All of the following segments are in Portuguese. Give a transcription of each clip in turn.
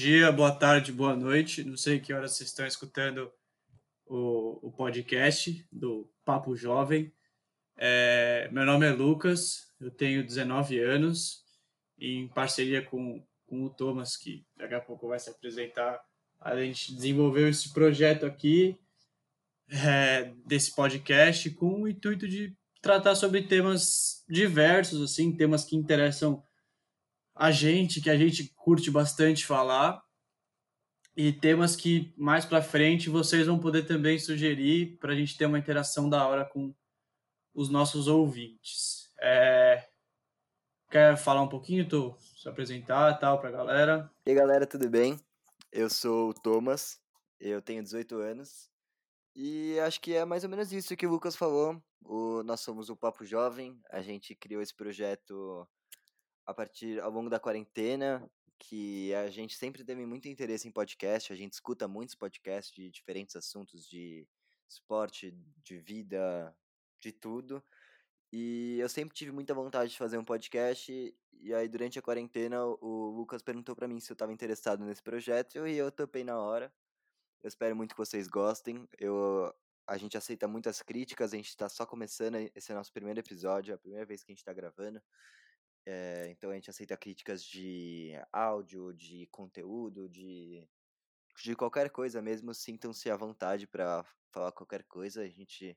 dia, boa tarde, boa noite. Não sei que horas vocês estão escutando o, o podcast do Papo Jovem. É, meu nome é Lucas, eu tenho 19 anos e em parceria com, com o Thomas, que daqui a pouco vai se apresentar, a gente desenvolveu esse projeto aqui é, desse podcast com o intuito de tratar sobre temas diversos, assim, temas que interessam a gente, que a gente curte bastante falar, e temas que mais para frente vocês vão poder também sugerir para a gente ter uma interação da hora com os nossos ouvintes. É... Quer falar um pouquinho, tu se apresentar tal para a galera? E aí, galera, tudo bem? Eu sou o Thomas, eu tenho 18 anos e acho que é mais ou menos isso que o Lucas falou. O, nós somos o Papo Jovem, a gente criou esse projeto a partir ao longo da quarentena, que a gente sempre teve muito interesse em podcast, a gente escuta muitos podcasts de diferentes assuntos de esporte, de vida, de tudo. E eu sempre tive muita vontade de fazer um podcast, e aí durante a quarentena o Lucas perguntou para mim se eu estava interessado nesse projeto e eu topei na hora. Eu espero muito que vocês gostem. Eu a gente aceita muitas críticas, a gente está só começando, esse é nosso primeiro episódio, é a primeira vez que a gente está gravando. É, então a gente aceita críticas de áudio, de conteúdo, de, de qualquer coisa mesmo. Sintam-se à vontade para falar qualquer coisa. A gente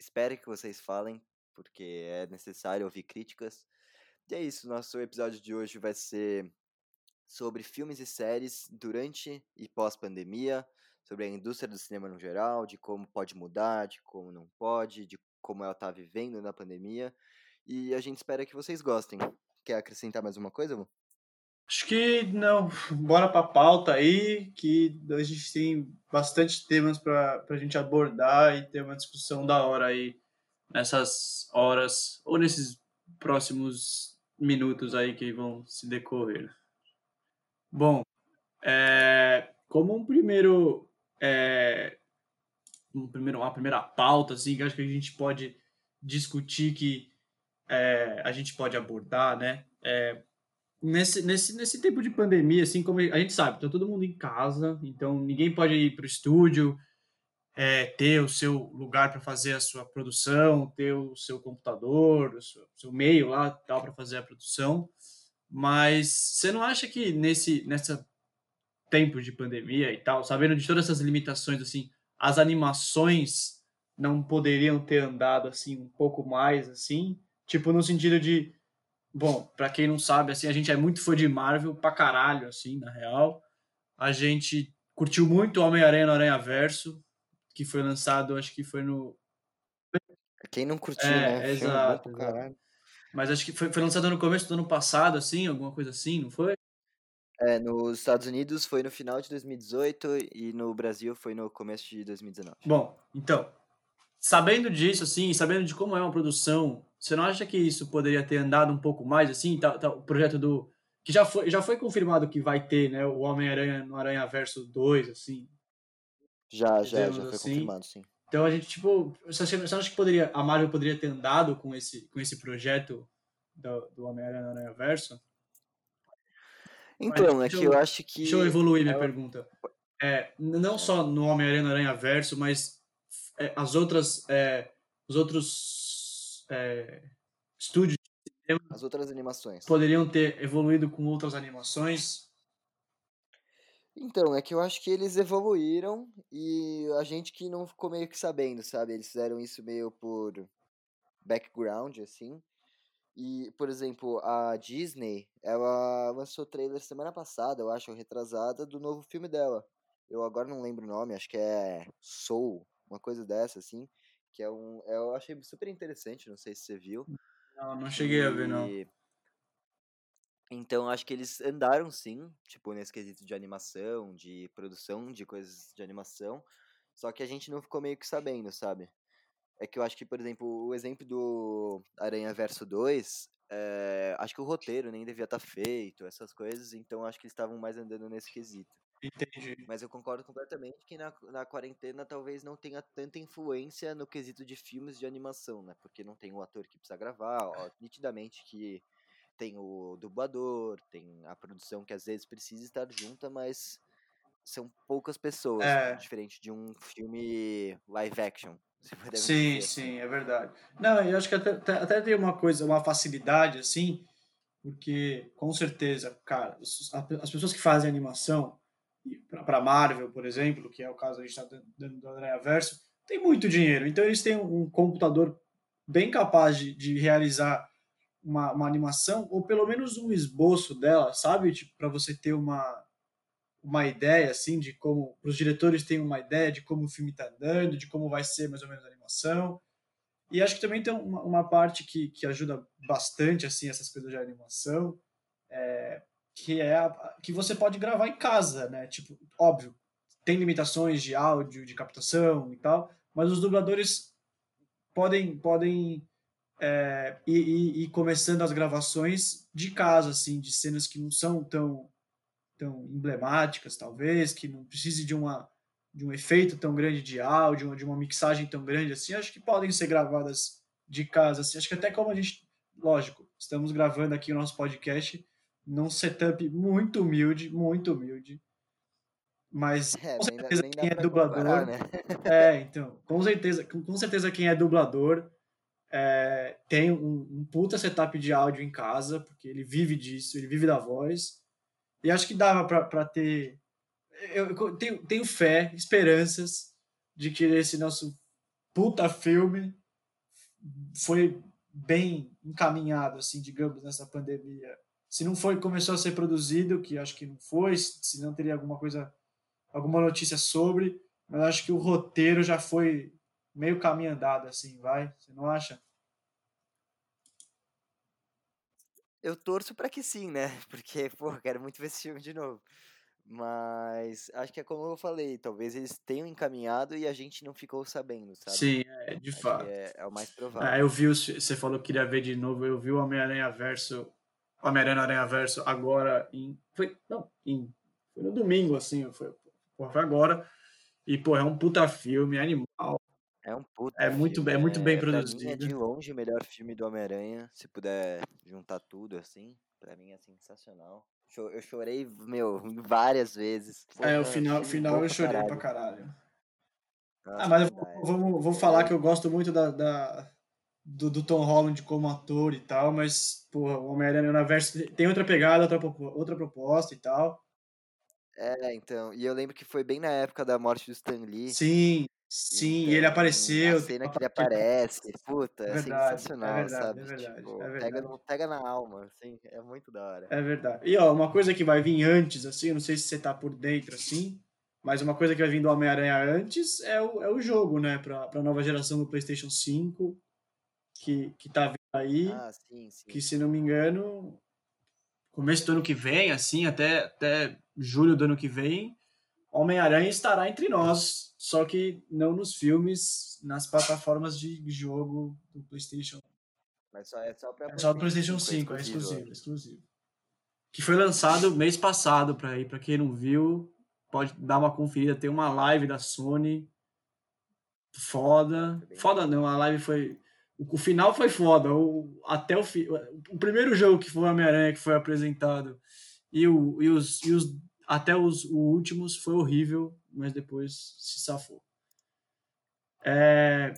espera que vocês falem, porque é necessário ouvir críticas. E é isso, nosso episódio de hoje vai ser sobre filmes e séries durante e pós-pandemia, sobre a indústria do cinema no geral, de como pode mudar, de como não pode, de como ela está vivendo na pandemia. E a gente espera que vocês gostem. Quer acrescentar mais uma coisa, Lu? Acho que não. Bora para a pauta aí, que a gente tem bastante temas para a gente abordar e ter uma discussão da hora aí nessas horas ou nesses próximos minutos aí que vão se decorrer. Bom, é, como um primeiro, é, um primeiro, uma primeira pauta, assim, que acho que a gente pode discutir que é, a gente pode abordar, né? É, nesse, nesse, nesse tempo de pandemia, assim como a gente sabe, tá todo mundo em casa, então ninguém pode ir para o estúdio, é, ter o seu lugar para fazer a sua produção, ter o seu computador, o seu, seu meio lá tal para fazer a produção. Mas você não acha que nesse nessa tempo de pandemia e tal, sabendo de todas essas limitações assim, as animações não poderiam ter andado assim um pouco mais assim? Tipo, no sentido de. Bom, para quem não sabe, assim, a gente é muito fã de Marvel pra caralho, assim, na real. A gente curtiu muito Homem-Aranha no Aranha Verso, que foi lançado, acho que foi no. Quem não curtiu, é, né? Exato. Mas acho que foi, foi lançado no começo do ano passado, assim, alguma coisa assim, não foi? É, nos Estados Unidos foi no final de 2018 e no Brasil foi no começo de 2019. Bom, então, sabendo disso, assim, sabendo de como é uma produção, você não acha que isso poderia ter andado um pouco mais, assim, tá, tá, o projeto do... que já foi, já foi confirmado que vai ter, né, o Homem-Aranha no Aranha Verso 2, assim? Já, já, já foi assim. confirmado, sim. Então a gente, tipo, você acha, você acha que poderia, a Marvel poderia ter andado com esse, com esse projeto do, do Homem-Aranha no Aranha Verso? Então, Mas, é que eu, eu, acho que... Deixa eu evoluir minha pergunta. É, não só no Homem-Aranha no Aranha Verso, mas é, as outras, é, os outros é, estúdios as outras animações poderiam ter evoluído com outras animações? Então, é que eu acho que eles evoluíram e a gente que não ficou meio que sabendo, sabe? Eles fizeram isso meio por background, assim. E, por exemplo, a Disney, ela lançou trailer semana passada, eu acho, retrasada, do novo filme dela. Eu agora não lembro o nome, acho que é Soul, uma coisa dessa, assim, que é um. É, eu achei super interessante, não sei se você viu. Não, não cheguei e... a ver, não. Então, acho que eles andaram sim, tipo, nesse quesito de animação, de produção de coisas de animação, só que a gente não ficou meio que sabendo, sabe? É que eu acho que, por exemplo, o exemplo do Aranha Verso 2, é, acho que o roteiro nem devia estar tá feito, essas coisas, então acho que eles estavam mais andando nesse quesito. Entendi. Mas eu concordo completamente que na, na quarentena talvez não tenha tanta influência no quesito de filmes de animação, né? Porque não tem o ator que precisa gravar, ó, nitidamente que tem o dublador, tem a produção que às vezes precisa estar junta, mas são poucas pessoas, É. diferente de um filme live action. Sim, dizer assim. sim, é verdade. Não, eu acho que até, até- tem uma coisa, uma facilidade, assim, porque, com certeza, cara, as pessoas que fazem animação, para Marvel, por exemplo, que é o caso a gente está dando do Aranha Verso, tem muito dinheiro. Então, eles têm um computador bem capaz de, de realizar uma, uma animação, ou pelo menos um esboço dela, sabe? Tipo, para você ter uma, uma ideia, assim, de como. Os diretores terem uma ideia de como o filme está andando, de como vai ser mais ou menos a animação. E acho que também tem uma, uma parte que, que ajuda bastante, assim, essas coisas de animação, é, que é a, que você pode gravar em casa, né? Tipo, óbvio, tem limitações de áudio, de captação e tal, mas os dubladores podem, podem é, ir, ir- ir começando as gravações de casa, assim, de cenas que não são tão, tão emblemáticas, talvez, que não precise de uma de um efeito tão grande de áudio, de uma mixagem tão grande assim, acho que podem ser gravadas de casa, assim. Acho que até como a gente, lógico, estamos gravando aqui o nosso podcast num setup muito humilde, muito humilde. Mas É, com certeza quem é dublador, comparar, né? é, então, com certeza, com, com certeza quem é dublador é, tem um, um puta setup de áudio em casa, porque ele vive disso, ele vive da voz. E acho que dava pra ter. Eu, eu tenho, tenho fé, esperanças de que esse nosso puta filme foi bem encaminhado, assim, digamos, nessa pandemia. Se não foi, começou a ser produzido, que acho que não foi, se não teria alguma coisa, alguma notícia sobre, mas acho que o roteiro já foi meio caminho andado, assim, vai? Você não acha? Eu torço pra que sim, né? Porque, pô, quero muito ver esse filme de novo. Mas acho que é como eu falei, talvez eles tenham encaminhado e a gente não ficou sabendo, sabe? Sim, é, de Acho fato. é, é o mais provável. Ah, eu vi, você falou que queria ver de novo, eu vi o Homem-Aranha Verso, Homem-Aranha Aranha Verso agora em, foi, não, em, foi no domingo, assim, foi, porra, foi agora, e, pô, é um puta filme, é animal, É um puta É muito filme. bem- é muito bem mim é produzido. de longe o melhor filme do Homem-Aranha. Se puder juntar tudo assim, pra mim é sensacional. Eu chorei, meu, várias vezes. é, o final, final eu chorei caralho. pra caralho. Nossa, Ah, mas eu vou, vamos- vou falar que eu gosto muito da, da- do, do Tom Holland como ator e tal, mas, porra, o Homem-Aranha no Verso tem outra pegada, outra, outra proposta e tal. É, então. E eu lembro que foi bem na época da morte do Stan Lee. Sim, sim, e ele Então, apareceu. A cena que ele aparece, puta, é, verdade, é sensacional, verdade, sabe? é verdade, Tipo, é Pega, verdade. no, pega na alma, assim, é muito da hora. É verdade. E ó, uma coisa que vai vir antes, assim, eu não sei se você tá por dentro, assim, mas uma coisa que vai vir do Homem-Aranha antes é o, é o jogo, né? Pra, pra nova geração do PlayStation 5, que, que tá vindo aí, Ah, sim, sim. que se não me engano, começo do ano que vem, assim, até, até julho do ano que vem, Homem-Aranha estará entre nós, só que não nos filmes, nas plataformas de jogo do PlayStation Mas só, é só pra é só do PlayStation 5, é exclusivo. é exclusivo. Que foi lançado mês passado para aí, para quem não viu, pode dar uma conferida, tem uma live da Sony foda. Foda não, a live foi o, final foi foda, o, até o fi, o primeiro jogo que foi o Homem-Aranha que foi apresentado e, o, e, os, e os até os, os últimos foi horrível, mas depois se safou. É,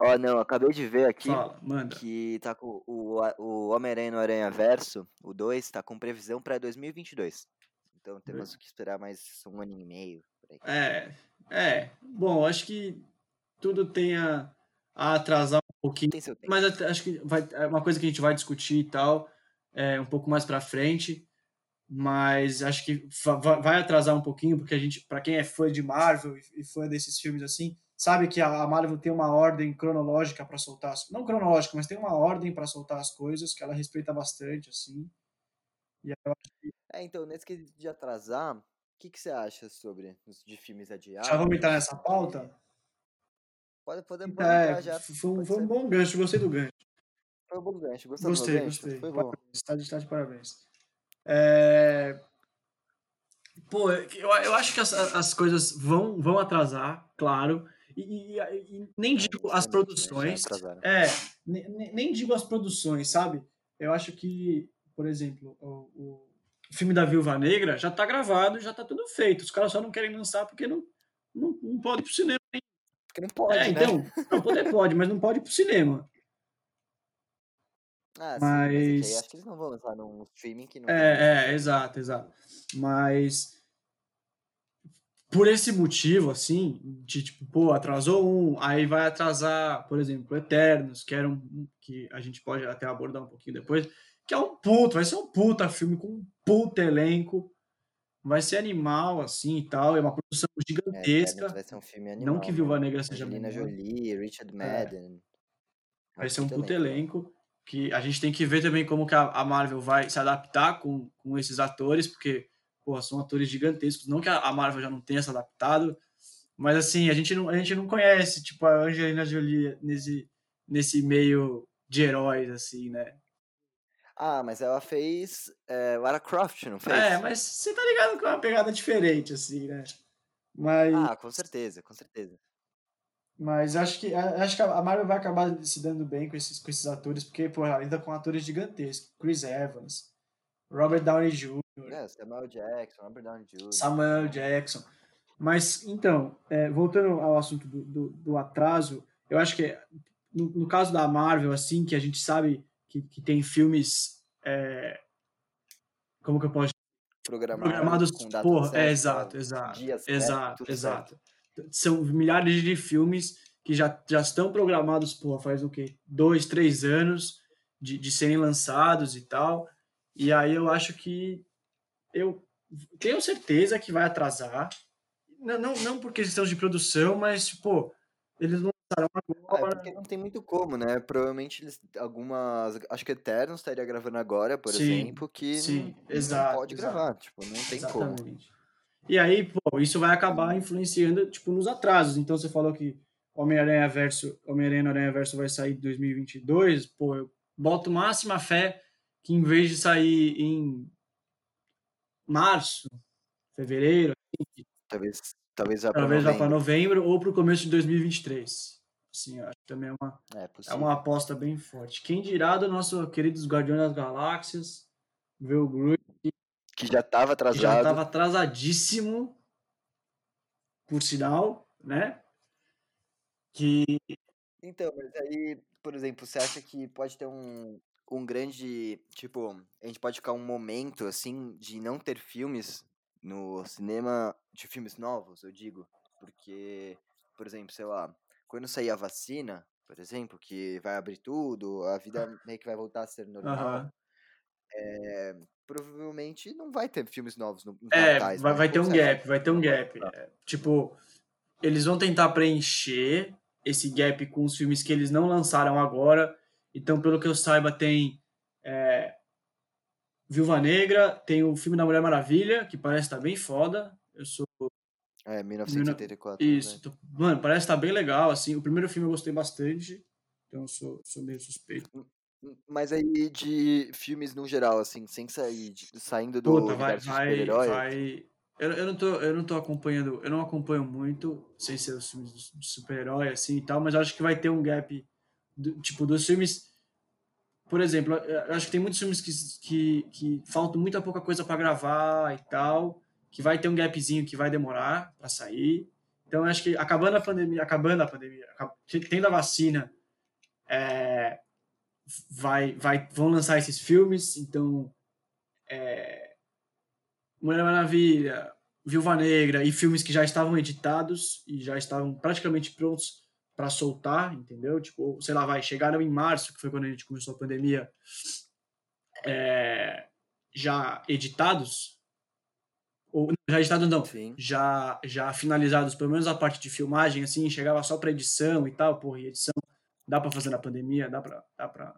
Ó, não, acabei de ver aqui fala, que tá com o, o Homem-Aranha no Aranha Verso, o 2, tá com previsão pra 2022. Então temos que esperar mais um ano e meio. É, é. Bom, acho que tudo tem a, atrasar um pouquinho, mas acho que vai, é uma coisa que a gente vai discutir e tal, é, um pouco mais para frente. Mas acho que va- va- vai atrasar um pouquinho, porque a gente, para quem é fã de Marvel e- fã desses filmes assim, sabe que a Marvel tem uma ordem cronológica para soltar, as- não cronológica, mas tem uma ordem para soltar as coisas que ela respeita bastante assim. E eu É, então, nesse quesito de atrasar, o que, que você acha sobre os de filmes adiados? já vamos entrar nessa pauta? Pode, pode, pode É, já. foi, um- foi um bom gancho, gostei do gancho. Foi um bom gancho. Gostei, gostei. Foi bom. Parabéns, Tá de, tá de parabéns. É... Pô, eu, eu acho que as, as coisas vão, vão atrasar, claro. E, e- e nem digo as né, produções. É, ne- ne- nem digo as produções, sabe? eu acho que, por exemplo, o, o filme da Viúva Negra já tá gravado, já tá tudo feito. Os caras só não querem lançar porque não, não, não pode ir pro cinema. Porque não pode, é, né? então, não, poder pode, mas não pode ir pro cinema. Ah, sim, mas é que Mas. acho que eles não vão lançar num streaming que não. É, é, exato, exato. Mas por esse motivo, assim, de tipo, pô, atrasou um, aí vai atrasar, por exemplo, Eternos, que era um que a gente pode até abordar um pouquinho depois, que é um puto, vai ser um puta filme com um puta elenco, vai ser animal, assim e tal, é uma produção É, Eternos gigantesca. vai ser um filme Não animal que Viúva. Negra seja Angelina. Jolie, Richard É, Madden. É vai ser um puta elenco, elenco, que a gente tem que ver também como que a, Marvel vai se adaptar com, com esses atores, porque, são atores gigantescos. Não que a, a Marvel já não tenha se adaptado, mas assim, a gente não, a gente não conhece, tipo, a Angelina Jolie nesse, nesse meio de heróis, assim, né? Ah, mas ela fez é, Lara Croft, não É, fez? mas você tá ligado com uma pegada diferente, assim, né? Mas, Ah, com certeza, com certeza. mas acho que a- acho que a Marvel vai acabar se dando bem com esses, com esses atores, porque, pô, ela lida com atores gigantescos. Chris Evans, Robert Downey Jr., É, Samuel Jackson, Robert Downey Jr. Samuel Jackson. Mas, então, é, voltando ao assunto do, do, do atraso, eu acho que no, no caso da Marvel, assim, que a gente sabe que, que tem filmes, é, como que eu posso Programado, programados, com data porra, é certa, exato, exato, dia certo, exato, tudo certo. exato. São milhares de filmes que já, já estão programados, porra, faz o quê? Dois, três anos de, de serem lançados e tal. E aí eu acho que eu tenho certeza que vai atrasar. Não, não, não por questão de produção, mas, pô, eles não lançaram Ah, é agora. porque não tem muito como, né? Provavelmente eles, algumas, acho que Eternos estaria gravando agora, por Sim, exemplo, que sim, não, exato, não pode exato. gravar, tipo, não tem como. Exatamente. E aí, pô, isso vai acabar influenciando, tipo, nos atrasos. Então, você falou que Homem-Aranha Verso, Homem-Aranha no Aranha Verso vai sair em 2022. Pô, eu boto máxima fé que em vez de sair em março, fevereiro, Talvez, talvez vá pra talvez vá para novembro. novembro ou para o começo de 2023. Eu acho que também é uma, É é uma aposta bem forte. Quem dirá do nosso queridos Guardiões das Galáxias, ver o Groot, Que já tava que já atrasado. estava atrasadíssimo, por sinal, né? Que Então, mas aí, por exemplo, você acha que pode ter um, um grande. Tipo, a gente pode ficar um momento, assim, de não ter filmes no cinema, de filmes novos, eu digo. Porque, por exemplo, sei lá, quando sair a vacina, por exemplo, que vai abrir tudo, a vida meio que vai voltar a ser normal, Aham. é, provavelmente não vai ter filmes novos no, no É, cartaz, vai, vai ter um gap, vai ter um gap. É, tipo, eles vão tentar preencher esse gap com os filmes que eles não lançaram agora. Então, pelo que eu saiba, tem é, Viúva Negra, tem o filme da Mulher Maravilha, que parece estar bem foda. Eu sou É, Mil no- 1984. Isso, né? mano, parece estar bem legal, assim. O primeiro filme eu gostei bastante, então eu sou, sou meio suspeito. Hum, Mas aí de filmes no geral, assim, sem sair, de- saindo do Puta, vai, vai, vai. Eu, eu, não tô, eu não tô acompanhando, eu não acompanho muito, sem ser os filmes de super-herói, assim e tal, mas acho que vai ter um gap, do- tipo, dos filmes. Por exemplo, eu acho que tem muitos filmes que, que, que faltam muita pouca coisa para gravar e tal, que vai ter um gapzinho que vai demorar para sair. Então, acho que acabando a pandemia, acabando a pandemia, tendo a vacina, é, vai, vai, vão lançar esses filmes, então é, Mulher Maravilha, Viúva Negra e filmes que já estavam editados e já estavam praticamente prontos para soltar, entendeu? Tipo, sei lá, vai, chegaram em março, que foi quando a gente começou a pandemia, é, já editados, ou já editados não, sim. já, já finalizados, pelo menos a parte de filmagem, assim, chegava só para edição e tal, porra, e edição dá para fazer na pandemia, dá para dá para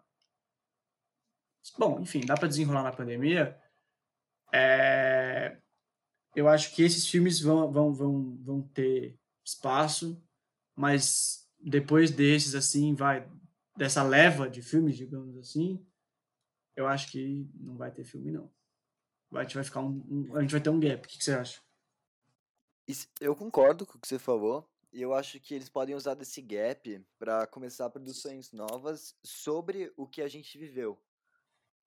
Bom, enfim, dá para desenrolar na pandemia. É, eu acho que esses filmes vão, vão, vão, vão ter espaço, mas depois desses, assim, vai dessa leva de filmes, digamos assim, eu acho que não vai ter filme, não. A gente vai ficar um, um- a gente vai ter um gap. O que, que você acha? Eu concordo com o que você falou. E eu acho que eles podem usar desse gap para começar produções novas sobre o que a gente viveu.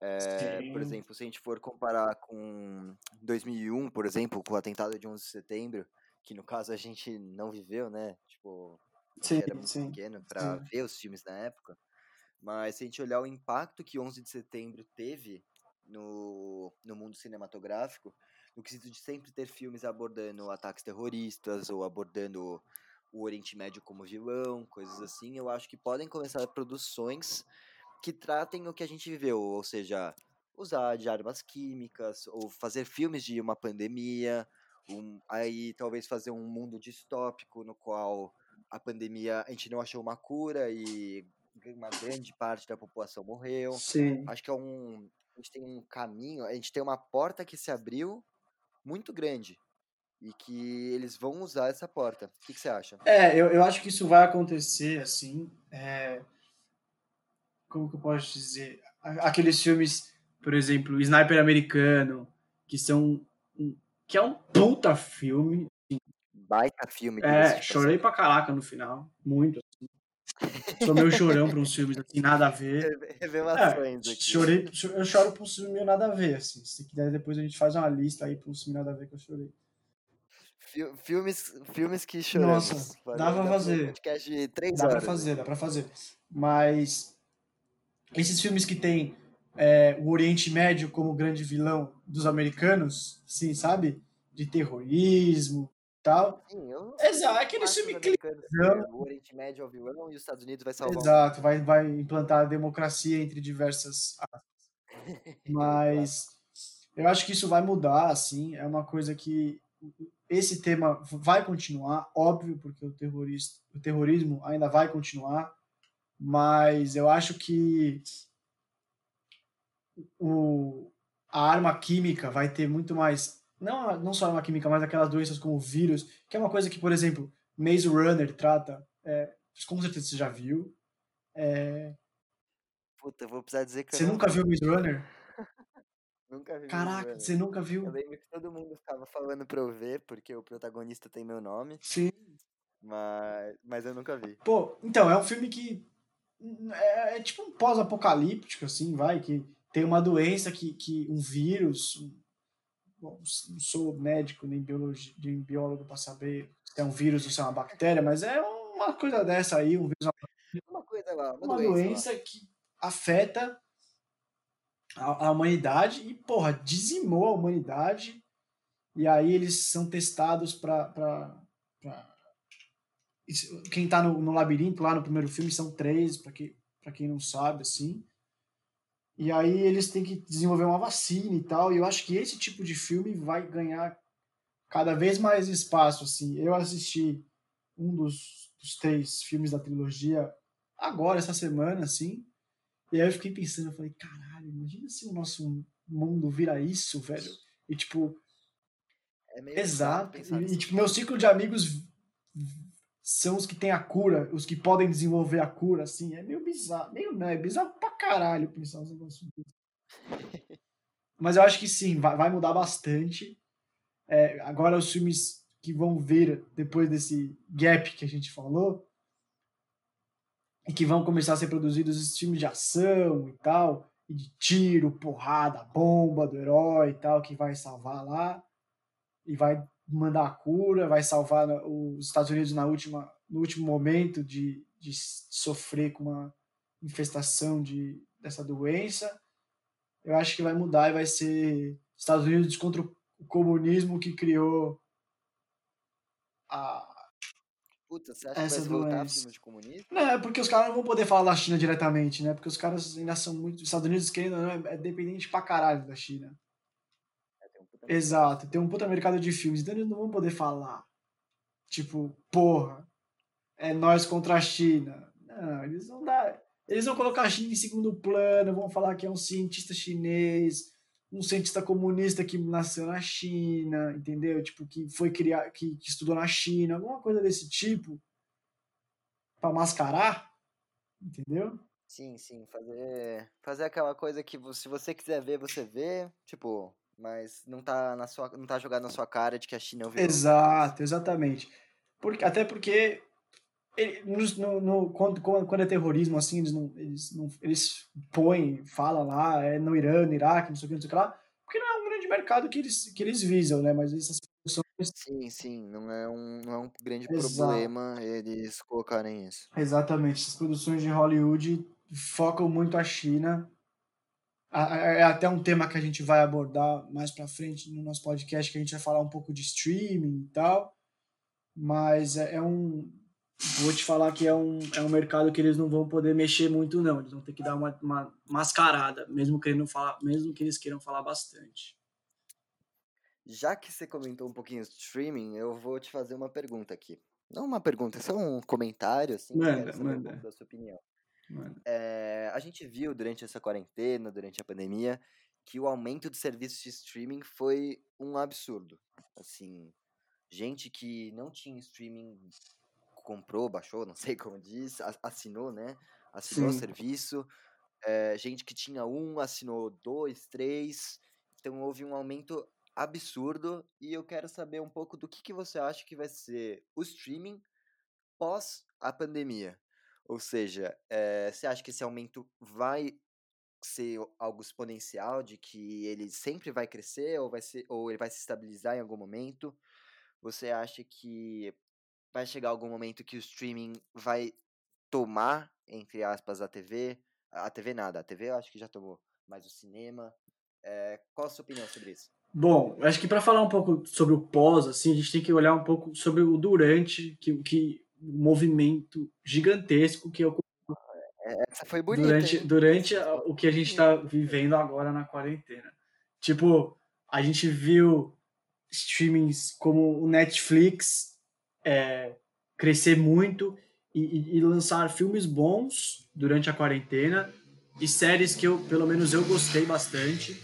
É, por exemplo, se a gente for comparar com 2001, por exemplo, com o atentado de 11 de setembro, que no caso a gente não viveu, né? Tipo, sim, era muito sim, pequeno para ver os filmes na época. Mas se a gente olhar o impacto que 11 de setembro teve no, no mundo cinematográfico, no quesito de sempre ter filmes abordando ataques terroristas ou abordando o Oriente Médio como vilão, coisas assim, eu acho que podem começar produções que tratem o que a gente viveu, ou seja, usar de armas químicas, ou fazer filmes de uma pandemia, um, aí talvez fazer um mundo distópico no qual a pandemia a gente não achou uma cura e uma grande parte da população morreu. Sim. Acho que é um. A gente tem um caminho, a gente tem uma porta que se abriu muito grande. E que eles vão usar essa porta. O que, que você acha? É, eu, eu acho que isso vai acontecer, assim. É... Como que eu posso dizer? Aqueles filmes, por exemplo, Sniper Americano, que são. que é um puta filme. Baita filme. É, chorei pra caraca no final. Muito. Sou meio chorão para uns filmes assim, nada a ver. Revelações é, aqui. Chorei, eu choro para um filme nada a ver, assim. Se quiser, depois a gente faz uma lista aí para um filme nada a ver que eu chorei. Filmes, filmes que choramos. Nossa, dá pra fazer. podcast de três dá horas. Dá pra fazer, dá pra fazer. Mas esses filmes que tem é, o Oriente Médio como grande vilão dos americanos, sim, sabe? De terrorismo, tal. Sim, eu Exato, aquele filme clichê. O Oriente Médio é o vilão e os Estados Unidos vai salvar. Exato, vai, vai implantar a democracia entre diversas Mas eu acho que isso vai mudar, assim, é uma coisa que esse tema vai continuar, óbvio, porque o, terrorista, o terrorismo ainda vai continuar, mas eu acho que o, a arma química vai ter muito mais não, não só uma química, mas aquelas doenças como vírus, que é uma coisa que, por exemplo, Maze Runner trata, é, com certeza você já viu. É... Puta, vou precisar dizer que Você nunca viu Maze Runner? nunca vi. Caraca, você nunca viu? Eu lembro que todo mundo ficava falando pra eu ver, porque o protagonista tem meu nome. Sim. Mas, mas eu nunca vi. Pô, então, é um filme que é, é tipo um pós-apocalíptico, assim, vai, que tem uma doença que, que um vírus, não sou médico nem, biologi, nem biólogo para saber se é um vírus ou se é uma bactéria, mas é uma coisa dessa aí, um vírus. Uma coisa lá, uma, uma doença, doença lá. que afeta a, a, humanidade e, porra, dizimou a humanidade. E aí eles são testados para. Quem tá no, no labirinto lá no primeiro filme são três, para que, quem não sabe, assim. E aí eles têm que desenvolver uma vacina e tal. E eu acho que esse tipo de filme vai ganhar cada vez mais espaço. Assim, eu assisti um dos, dos três filmes da trilogia agora essa semana, assim. E aí eu fiquei pensando, eu falei, caralho, imagina se o nosso mundo vira isso, velho. E tipo, é exato. E, e tipo, meu ciclo de amigos são os que têm a cura, os que podem desenvolver a cura, assim, é meio bizarro, meio não, é bizarro pra caralho pensar uns negócios Mas eu acho que sim, vai, vai mudar bastante. É, agora os filmes que vão vir depois desse gap que a gente falou, e que vão começar a ser produzidos esses filmes de ação e tal, e de tiro, porrada, bomba do herói e tal, que vai salvar lá, e vai mandar a cura, vai salvar os Estados Unidos na última, no último momento de, de sofrer com uma infestação de, dessa doença. Eu acho que vai mudar e vai ser Estados Unidos contra o comunismo que criou a. Puta, você acha essa que vai doença. de comunismo? Não, é porque os caras não vão poder falar da China diretamente, né? Porque os caras ainda são muito. Os Estados Unidos, querendo não, é dependente pra caralho da China. Exato, tem um puta mercado de filmes, então eles não vão poder falar. Tipo, porra, é nós contra a China. Não, eles vão dar. Eles vão colocar a China em segundo plano, vão falar que é um cientista chinês, um cientista comunista que nasceu na China, entendeu? Tipo, que foi criar, que, que estudou na China, alguma coisa desse tipo, para mascarar, entendeu? Sim, sim, fazer, fazer aquela coisa que se você quiser ver, você vê, tipo, mas não tá, na sua, não tá jogado na sua cara de que a China é o vilão. Exato, exatamente. Porque, até porque no, no, quando, quando é terrorismo, assim, eles, não, eles, não, eles põem, falam lá, é no Irã, no Iraque, não sei o que, não sei o que lá, porque não é um grande mercado que eles, que eles visam, né? Mas essas. Sim, sim, não é um, não é um grande Exato. problema eles colocarem isso. Exatamente, essas produções de Hollywood focam muito a China. É até um tema que a gente vai abordar mais para frente no nosso podcast, que a gente vai falar um pouco de streaming e tal. Mas é, é um, vou te falar que é um, é um mercado que eles não vão poder mexer muito, não. Eles vão ter que dar uma, uma mascarada, mesmo, querendo falar, mesmo que eles queiram falar bastante. Já que você comentou um pouquinho streaming, eu vou te fazer uma pergunta aqui. Não uma pergunta, é só um comentário, assim, manda, manda. Da sua opinião. É, a gente viu durante essa quarentena, durante a pandemia, que o aumento de serviços de streaming foi um absurdo. Assim, gente que não tinha streaming comprou, baixou, não sei como diz, assinou, né? Assinou Sim. o serviço. É, gente que tinha um assinou dois, três. Então houve um aumento absurdo e eu quero saber um pouco do que, que você acha que vai ser o streaming pós a pandemia. Ou seja, é, você acha que esse aumento vai ser algo exponencial, de que ele sempre vai crescer ou, vai ser, ou ele vai se estabilizar em algum momento? Você acha que vai chegar algum momento que o streaming vai tomar, entre aspas, a TV. A TV nada, a TV eu acho que já tomou, mas o cinema. É, qual a sua opinião sobre isso? Bom, acho que para falar um pouco sobre o pós, assim, a gente tem que olhar um pouco sobre o durante, que, que movimento gigantesco que ocorreu. Essa foi bonita. Durante, durante o que a gente está vivendo agora na quarentena. Tipo, a gente viu streamings como o Netflix é, crescer muito e, e, lançar filmes bons durante a quarentena e séries que eu, pelo menos eu gostei bastante.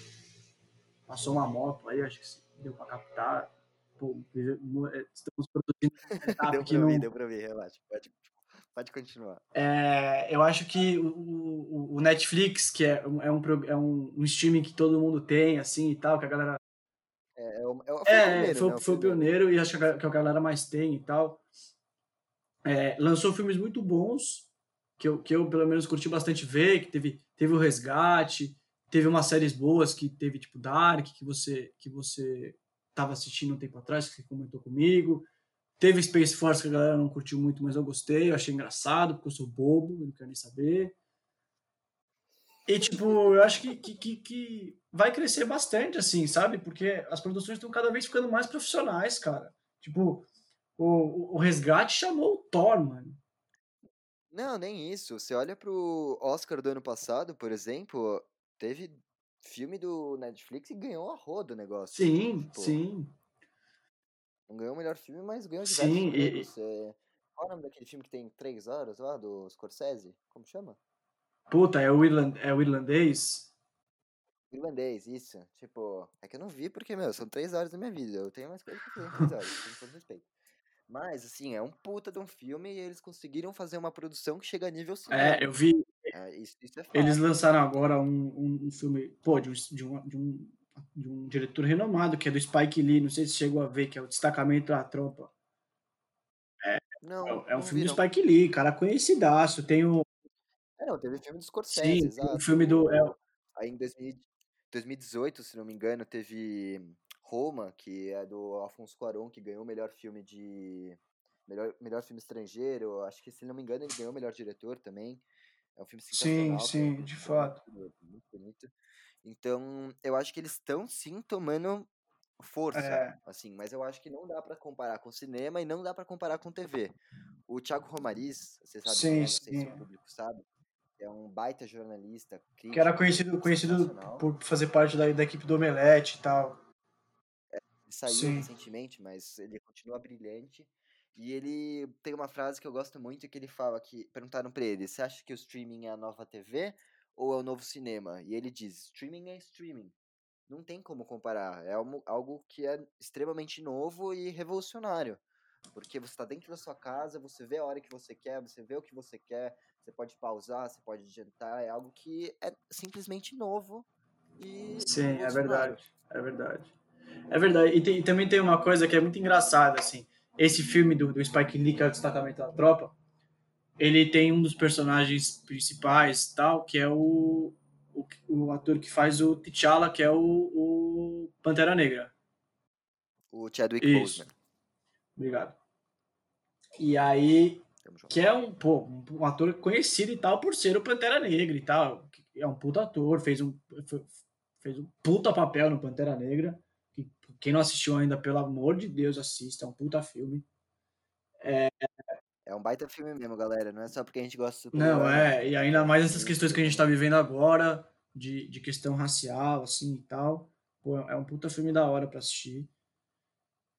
Passou uma moto aí, acho que deu para captar. Pô, é, estamos produzindo deu para não... ver, deu para ver, relaxa. Pode, pode continuar. É, eu acho que o, o, o, Netflix, que é, um, é, um, é um, um streaming que todo mundo tem, assim, e tal, que a galera é, é, foi, é, foi, né, foi, o pioneiro e acho que a, que a galera mais tem e tal. É, lançou filmes muito bons, que eu, que eu pelo menos curti bastante ver, que teve, teve o Resgate, teve umas séries boas, que teve tipo Dark, que você que você estava assistindo um tempo atrás, que você comentou comigo. Teve Space Force, que a galera não curtiu muito, mas eu gostei, eu achei engraçado, porque eu sou bobo, não quero nem saber. E, tipo, eu acho que, que, que, vai crescer bastante, assim, sabe? Porque as produções estão cada vez ficando mais profissionais, cara. Tipo, o, o Resgate chamou o Thor, mano. Não, nem isso. Você olha pro Oscar do ano passado, por exemplo, teve filme do Netflix e ganhou a roda o negócio. Sim, tipo, sim. Não ganhou o melhor filme, mas ganhou diversos sim. E... É... Qual é o nome daquele filme que tem três horas lá, do Scorsese? Como chama? Puta, é o, irland, é o irlandês? Irlandês, isso. Tipo, é que eu não vi porque, meu, são três horas da minha vida. Eu tenho mais coisas pra fazer em três horas, com todo respeito. Mas, assim, é um puta de um filme e eles conseguiram fazer uma produção que chega a nível cinema. É, eu vi. É, isso, isso é eles lançaram agora um, um, um, filme, pô, de um, de, um, de, um, de um diretor renomado, que é do Spike Lee, não sei se chegou a ver, que é o Destacamento da Tropa. É, não, é, é um filme do Spike Lee, cara conhecidaço. Tem o é, não, teve filme do Scorsese, Sim, exato. o filme do. É... Aí em 2018, se não me engano, teve Roma, que é do Alfonso Cuarón, que ganhou o melhor filme de. Melhor, melhor filme estrangeiro. Acho que, se não me engano, ele ganhou o melhor diretor também. É um filme. Sim, sim, é de fato. Muito, muito bonito. Então, eu acho que eles estão sim tomando força, é. assim, mas eu acho que não dá para comparar com cinema e não dá para comparar com TV. O Thiago Romariz, você sabe, sim, não sei se o público sabe, é um baita jornalista. Crítico, que era conhecido, conhecido por fazer parte da, da equipe do Omelete e tal. É, ele saiu Sim. recentemente, mas ele continua brilhante. E ele tem uma frase que eu gosto muito que ele fala que perguntaram para ele: "Você acha que o streaming é a nova TV ou é o novo cinema?" E ele diz: "Streaming é streaming. Não tem como comparar. É algo que é extremamente novo e revolucionário. Porque você está dentro da sua casa, você vê a hora que você quer, você vê o que você quer, você pode pausar, você pode adiantar, é algo que é simplesmente novo e. Sim, é verdade. É verdade. É verdade. E, tem, e, também tem uma coisa que é muito engraçada, assim. Esse filme do, do Spike Lee, que é o Destacamento da Tropa, ele tem um dos personagens principais, tal, que é o, o, o ator que faz o T'Challa, que é o, o Pantera Negra. O Chadwick. Boseman. Obrigado. E aí, que é um, pô, um ator conhecido e tal por ser o Pantera Negra e tal. É um puta ator, fez um, fe- fez um puta papel no Pantera Negra. Que, quem não assistiu ainda, pelo amor de Deus, assista, é um puta filme. É um baita filme mesmo, galera. Não é só porque a gente gosta de Não, é, e ainda mais essas questões que a gente tá vivendo agora, de, de questão racial, assim, e tal. Pô, é um puta filme da hora pra assistir.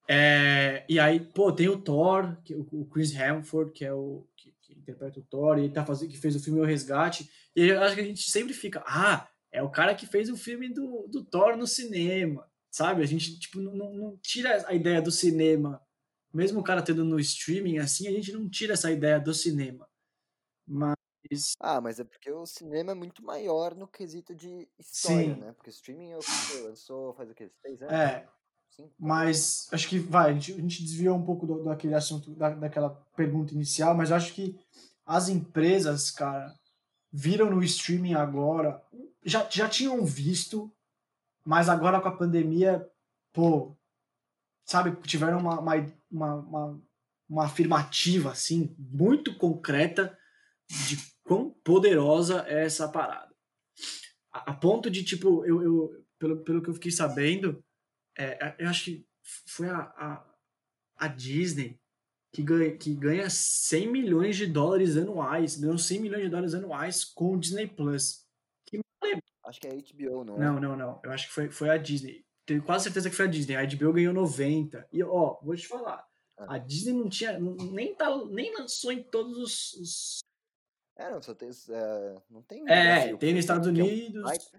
É, e aí, pô, tem o Thor, que, o, o Chris Hemsworth, que é o que, que interpreta o Thor, e ele tá fazendo, que fez o filme O Resgate. E eu acho que a gente sempre fica, ah, é o cara que fez o filme do, do Thor no cinema, sabe? A gente, tipo, não, não, tira a ideia do cinema. Mesmo o cara tendo no streaming, assim, a gente não tira essa ideia do cinema. Mas, Ah, mas é porque o cinema é muito maior no quesito de história, sim, né? Porque streaming eu, eu lançou faz o quê? Seis anos? é, Cinco? Mas acho que vai, a gente, a gente desviou um pouco do, daquele assunto, da, daquela pergunta inicial, mas eu acho que as empresas, cara, viram no streaming agora, já, já tinham visto, mas agora com a pandemia, pô, sabe, tiveram uma, uma, uma, uma, afirmativa, assim, muito concreta de quão poderosa é essa parada. A, a ponto de, tipo, eu, eu pelo, pelo que eu fiquei sabendo, é, eu acho que foi a, a, a Disney que ganha, que ganha 100 milhões de dólares anuais, ganhou 100 milhões de dólares anuais com o Disney Plus. Acho que é HBO, não é? não, não, não. Eu acho que foi, foi a Disney. Tenho quase certeza que foi a Disney. A HBO ganhou 90. E, ó, vou te falar. Ah. A Disney não tinha. Nem, tá, nem lançou em todos os. os- É, não, só tem. é, não tem É, Brasil, tem nos Estados exemplo, que é um Unidos.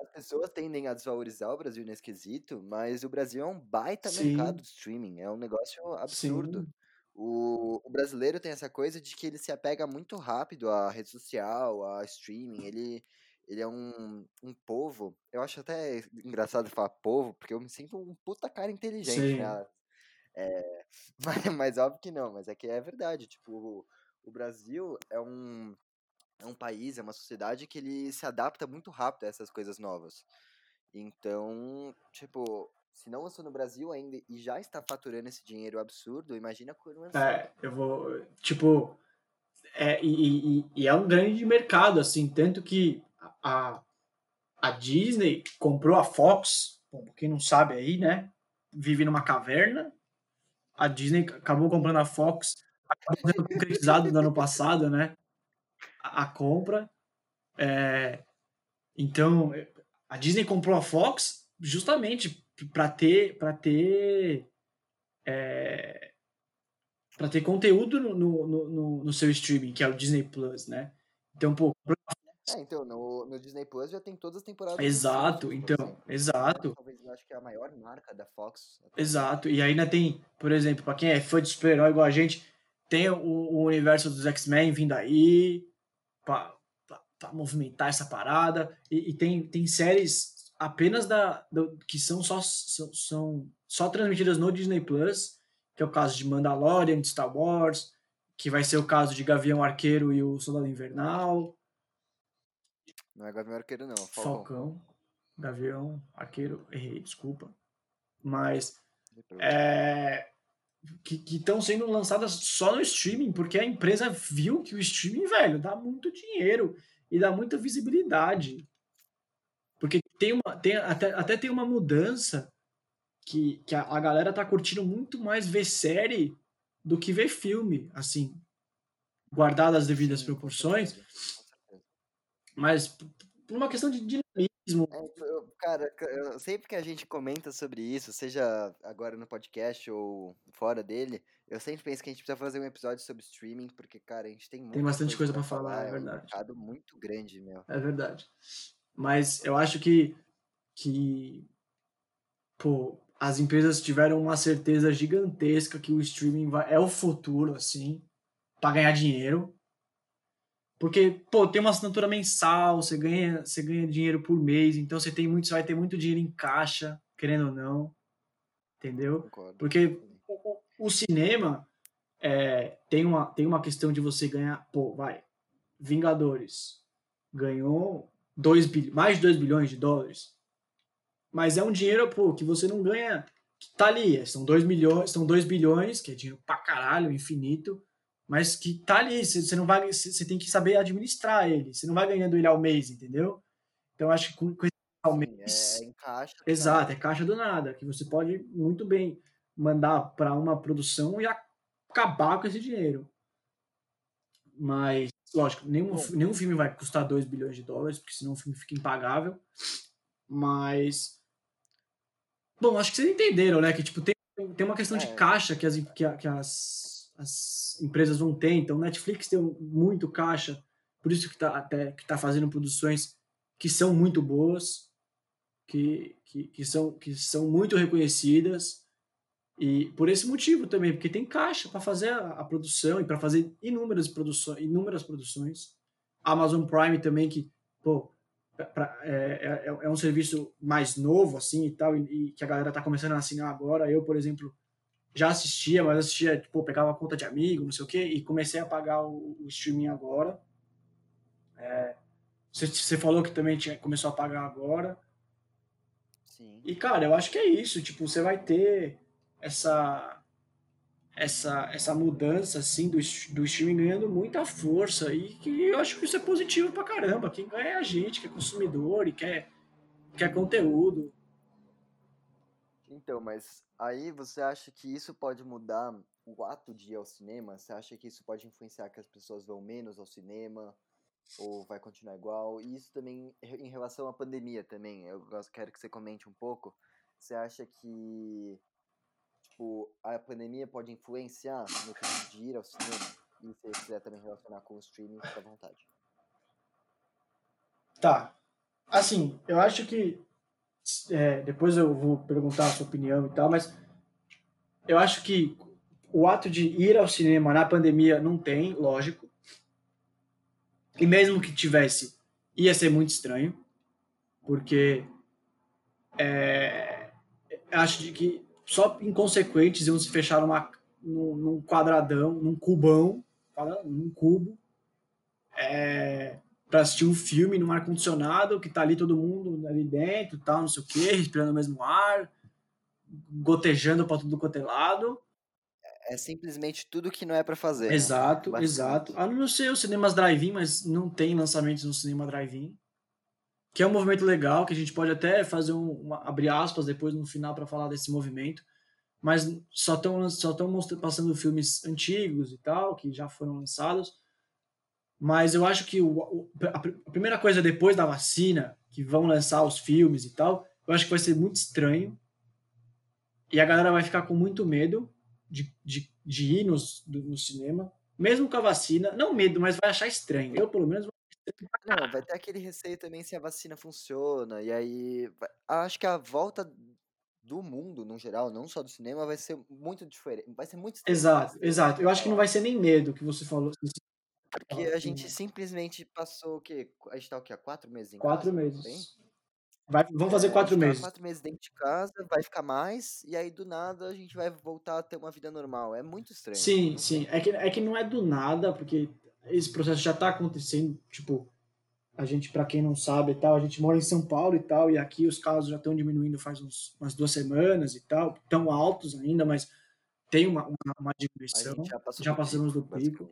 As pessoas tendem a desvalorizar o Brasil nesse quesito, mas o Brasil é um baita Sim. mercado de streaming. É um negócio absurdo. Sim. O, o brasileiro tem essa coisa de que ele se apega muito rápido à rede social, a streaming. Ele, ele é um, um povo. Eu acho até engraçado falar povo, porque eu me sinto um puta cara inteligente, Sim. né? É, mas, mas óbvio que não, mas é que é verdade. Tipo, o, o Brasil é um, é um país, é uma sociedade que ele se adapta muito rápido a essas coisas novas. Então, tipo, se não lançou no Brasil ainda e já está faturando esse dinheiro absurdo, imagina quando lançar. É, eu vou. Tipo. É, e, e- e é um grande mercado, assim. Tanto que a, a Disney comprou a Fox. Bom, quem não sabe aí, né? Vive numa caverna. A Disney acabou comprando a Fox. Acabou sendo concretizado no ano passado, né? A, a compra. É, então, a Disney comprou a Fox justamente para ter. Pra ter é, para ter conteúdo no, no, no, no seu streaming, que é o Disney Plus, né? Então, pô, É, então, no, no Disney Plus já tem todas as temporadas exato, então, exemplo. exato, Talvez eu acho que é a maior marca da Fox. exato. E ainda tem, por exemplo, para quem é fã de super-herói igual a gente, tem o, o universo dos X-Men vindo aí para movimentar essa parada. E, e tem, tem séries apenas da, do- que são só, são, são só transmitidas no Disney Plus, que é o caso de Mandalorian, de Star Wars, que vai ser o caso de Gavião Arqueiro e o Soldado Invernal. Não é Gavião Arqueiro, não. Falcão. Falcão, Gavião, Arqueiro, errei, desculpa. Mas é, que estão sendo lançadas só no streaming, porque a empresa viu que o streaming, velho, dá muito dinheiro e dá muita visibilidade. Porque tem uma, tem, até, até tem uma mudança que, que a, a galera tá curtindo muito mais ver série do que ver filme, assim, guardadas as devidas proporções. Mas por uma questão de dinamismo, É, tipo, cara, sempre que a gente comenta sobre isso, seja agora no podcast ou fora dele, eu sempre penso que a gente precisa fazer um episódio sobre streaming, porque, cara, a gente tem muita bastante coisa pra pra falar, é é um verdade. mercado muito grande, meu. É verdade. Mas eu acho que, que pô, as empresas tiveram uma certeza gigantesca que o streaming vai, é o futuro, assim, para ganhar dinheiro. Porque, pô, tem uma assinatura mensal, você ganha, você ganha dinheiro por mês, então você tem muito, você vai ter muito dinheiro em caixa, querendo ou não. Entendeu? Concordo. Porque o, o- cinema, é, tem, uma, tem uma questão de você ganhar, pô, vai, Vingadores ganhou 2 bil, mais de 2 bilhões de dólares, mas é um dinheiro, pô, que você não ganha, que tá ali, são 2 milhões, são 2 bilhões, que é dinheiro pra caralho, infinito, mas que tá ali, você não vai, você tem que saber administrar ele, você não vai ganhando ele ao mês, entendeu? Então acho que com, com esse ao mês, é, encaixa. Exato, é caixa do nada, que você pode muito bem mandar para uma produção e acabar com esse dinheiro. Mas, lógico, nenhum, nenhum filme vai custar 2 bilhões de dólares, porque senão o filme fica impagável. Mas. Bom, acho que vocês entenderam, né? Que tipo, tem, tem uma questão é. de caixa que, as, que, que as, as empresas vão ter. Então, Netflix tem muito caixa, por isso que está até que tá fazendo produções que são muito boas, que, que, que, são, que são muito reconhecidas. E por esse motivo também, porque tem caixa para fazer a, a, produção e para fazer inúmeras produções, inúmeras produções. Amazon Prime também que, pô, pra, é, é, é, um serviço mais novo assim e tal e, e, que a galera tá começando a assinar agora. Eu, por exemplo, já assistia, mas assistia, tipo, pegava conta de amigo, não sei o quê, e comecei a pagar o, o streaming agora. É, você, você falou que também tinha, começou a pagar agora. Sim. E, cara, eu acho que é isso. Tipo, você vai ter essa essa essa mudança assim do, do streaming ganhando muita força e que eu acho que isso é positivo pra caramba. Quem ganha é a gente, que é consumidor e quer, quer conteúdo. Então, mas aí você acha que isso pode mudar o ato de ir ao cinema? Você acha que isso pode influenciar que as pessoas vão menos ao cinema? Ou vai continuar igual? E isso também em relação à pandemia também. Eu quero que você comente um pouco. Você acha que tipo, a pandemia pode influenciar no caso de ir ao cinema? E se você quiser também relacionar com o streaming, fica à vontade. Tá. Assim, eu acho que. É, depois eu vou perguntar a sua opinião e tal, mas eu acho que o ato de ir ao cinema na pandemia não tem, lógico. E mesmo que tivesse, ia ser muito estranho, porque é, acho que só inconsequentes iam se fechar numa, num, num quadradão, num cubão, num cubo, é, para assistir um filme num ar-condicionado, que tá ali todo mundo ali dentro, tal, não sei o quê, respirando o mesmo ar, gotejando para tudo quanto é lado. É simplesmente tudo que não é para fazer. Exato, né? exato. A não ser os cinemas drive-in, mas não tem lançamentos no cinema drive-in que é um movimento legal, que a gente pode até fazer um, uma, abrir aspas depois no final para falar desse movimento, mas só estão só tão passando filmes antigos e tal, que já foram lançados. Mas eu acho que o, a primeira coisa depois da vacina, que vão lançar os filmes e tal, eu acho que vai ser muito estranho. E a galera vai ficar com muito medo de, de, de ir nos, do, no cinema, mesmo com a vacina. Não medo, mas vai achar estranho. Eu, pelo menos, não, vai ter aquele receio também se a vacina funciona. E aí, acho que a volta do mundo, no geral, não só do cinema, vai ser muito diferente. Vai ser muito Exato, exato. Eu acho que não vai ser nem medo que você falou. Porque a gente simplesmente passou o quê? A gente tá o quê? Há quatro meses em Quatro casa, meses. Vai, vamos fazer é, quatro tá meses. Quatro meses dentro de casa, vai ficar mais, e aí do nada a gente vai voltar a ter uma vida normal. É muito estranho. Sim, sim. É que, é que não é do nada, porque esse processo já está acontecendo, tipo, a gente, para quem não sabe e tal, a gente mora em São Paulo e tal, e aqui os casos já estão diminuindo faz uns, umas duas semanas e tal, tão altos ainda, mas tem uma, uma, uma diminuição, já, já, passamos do pico.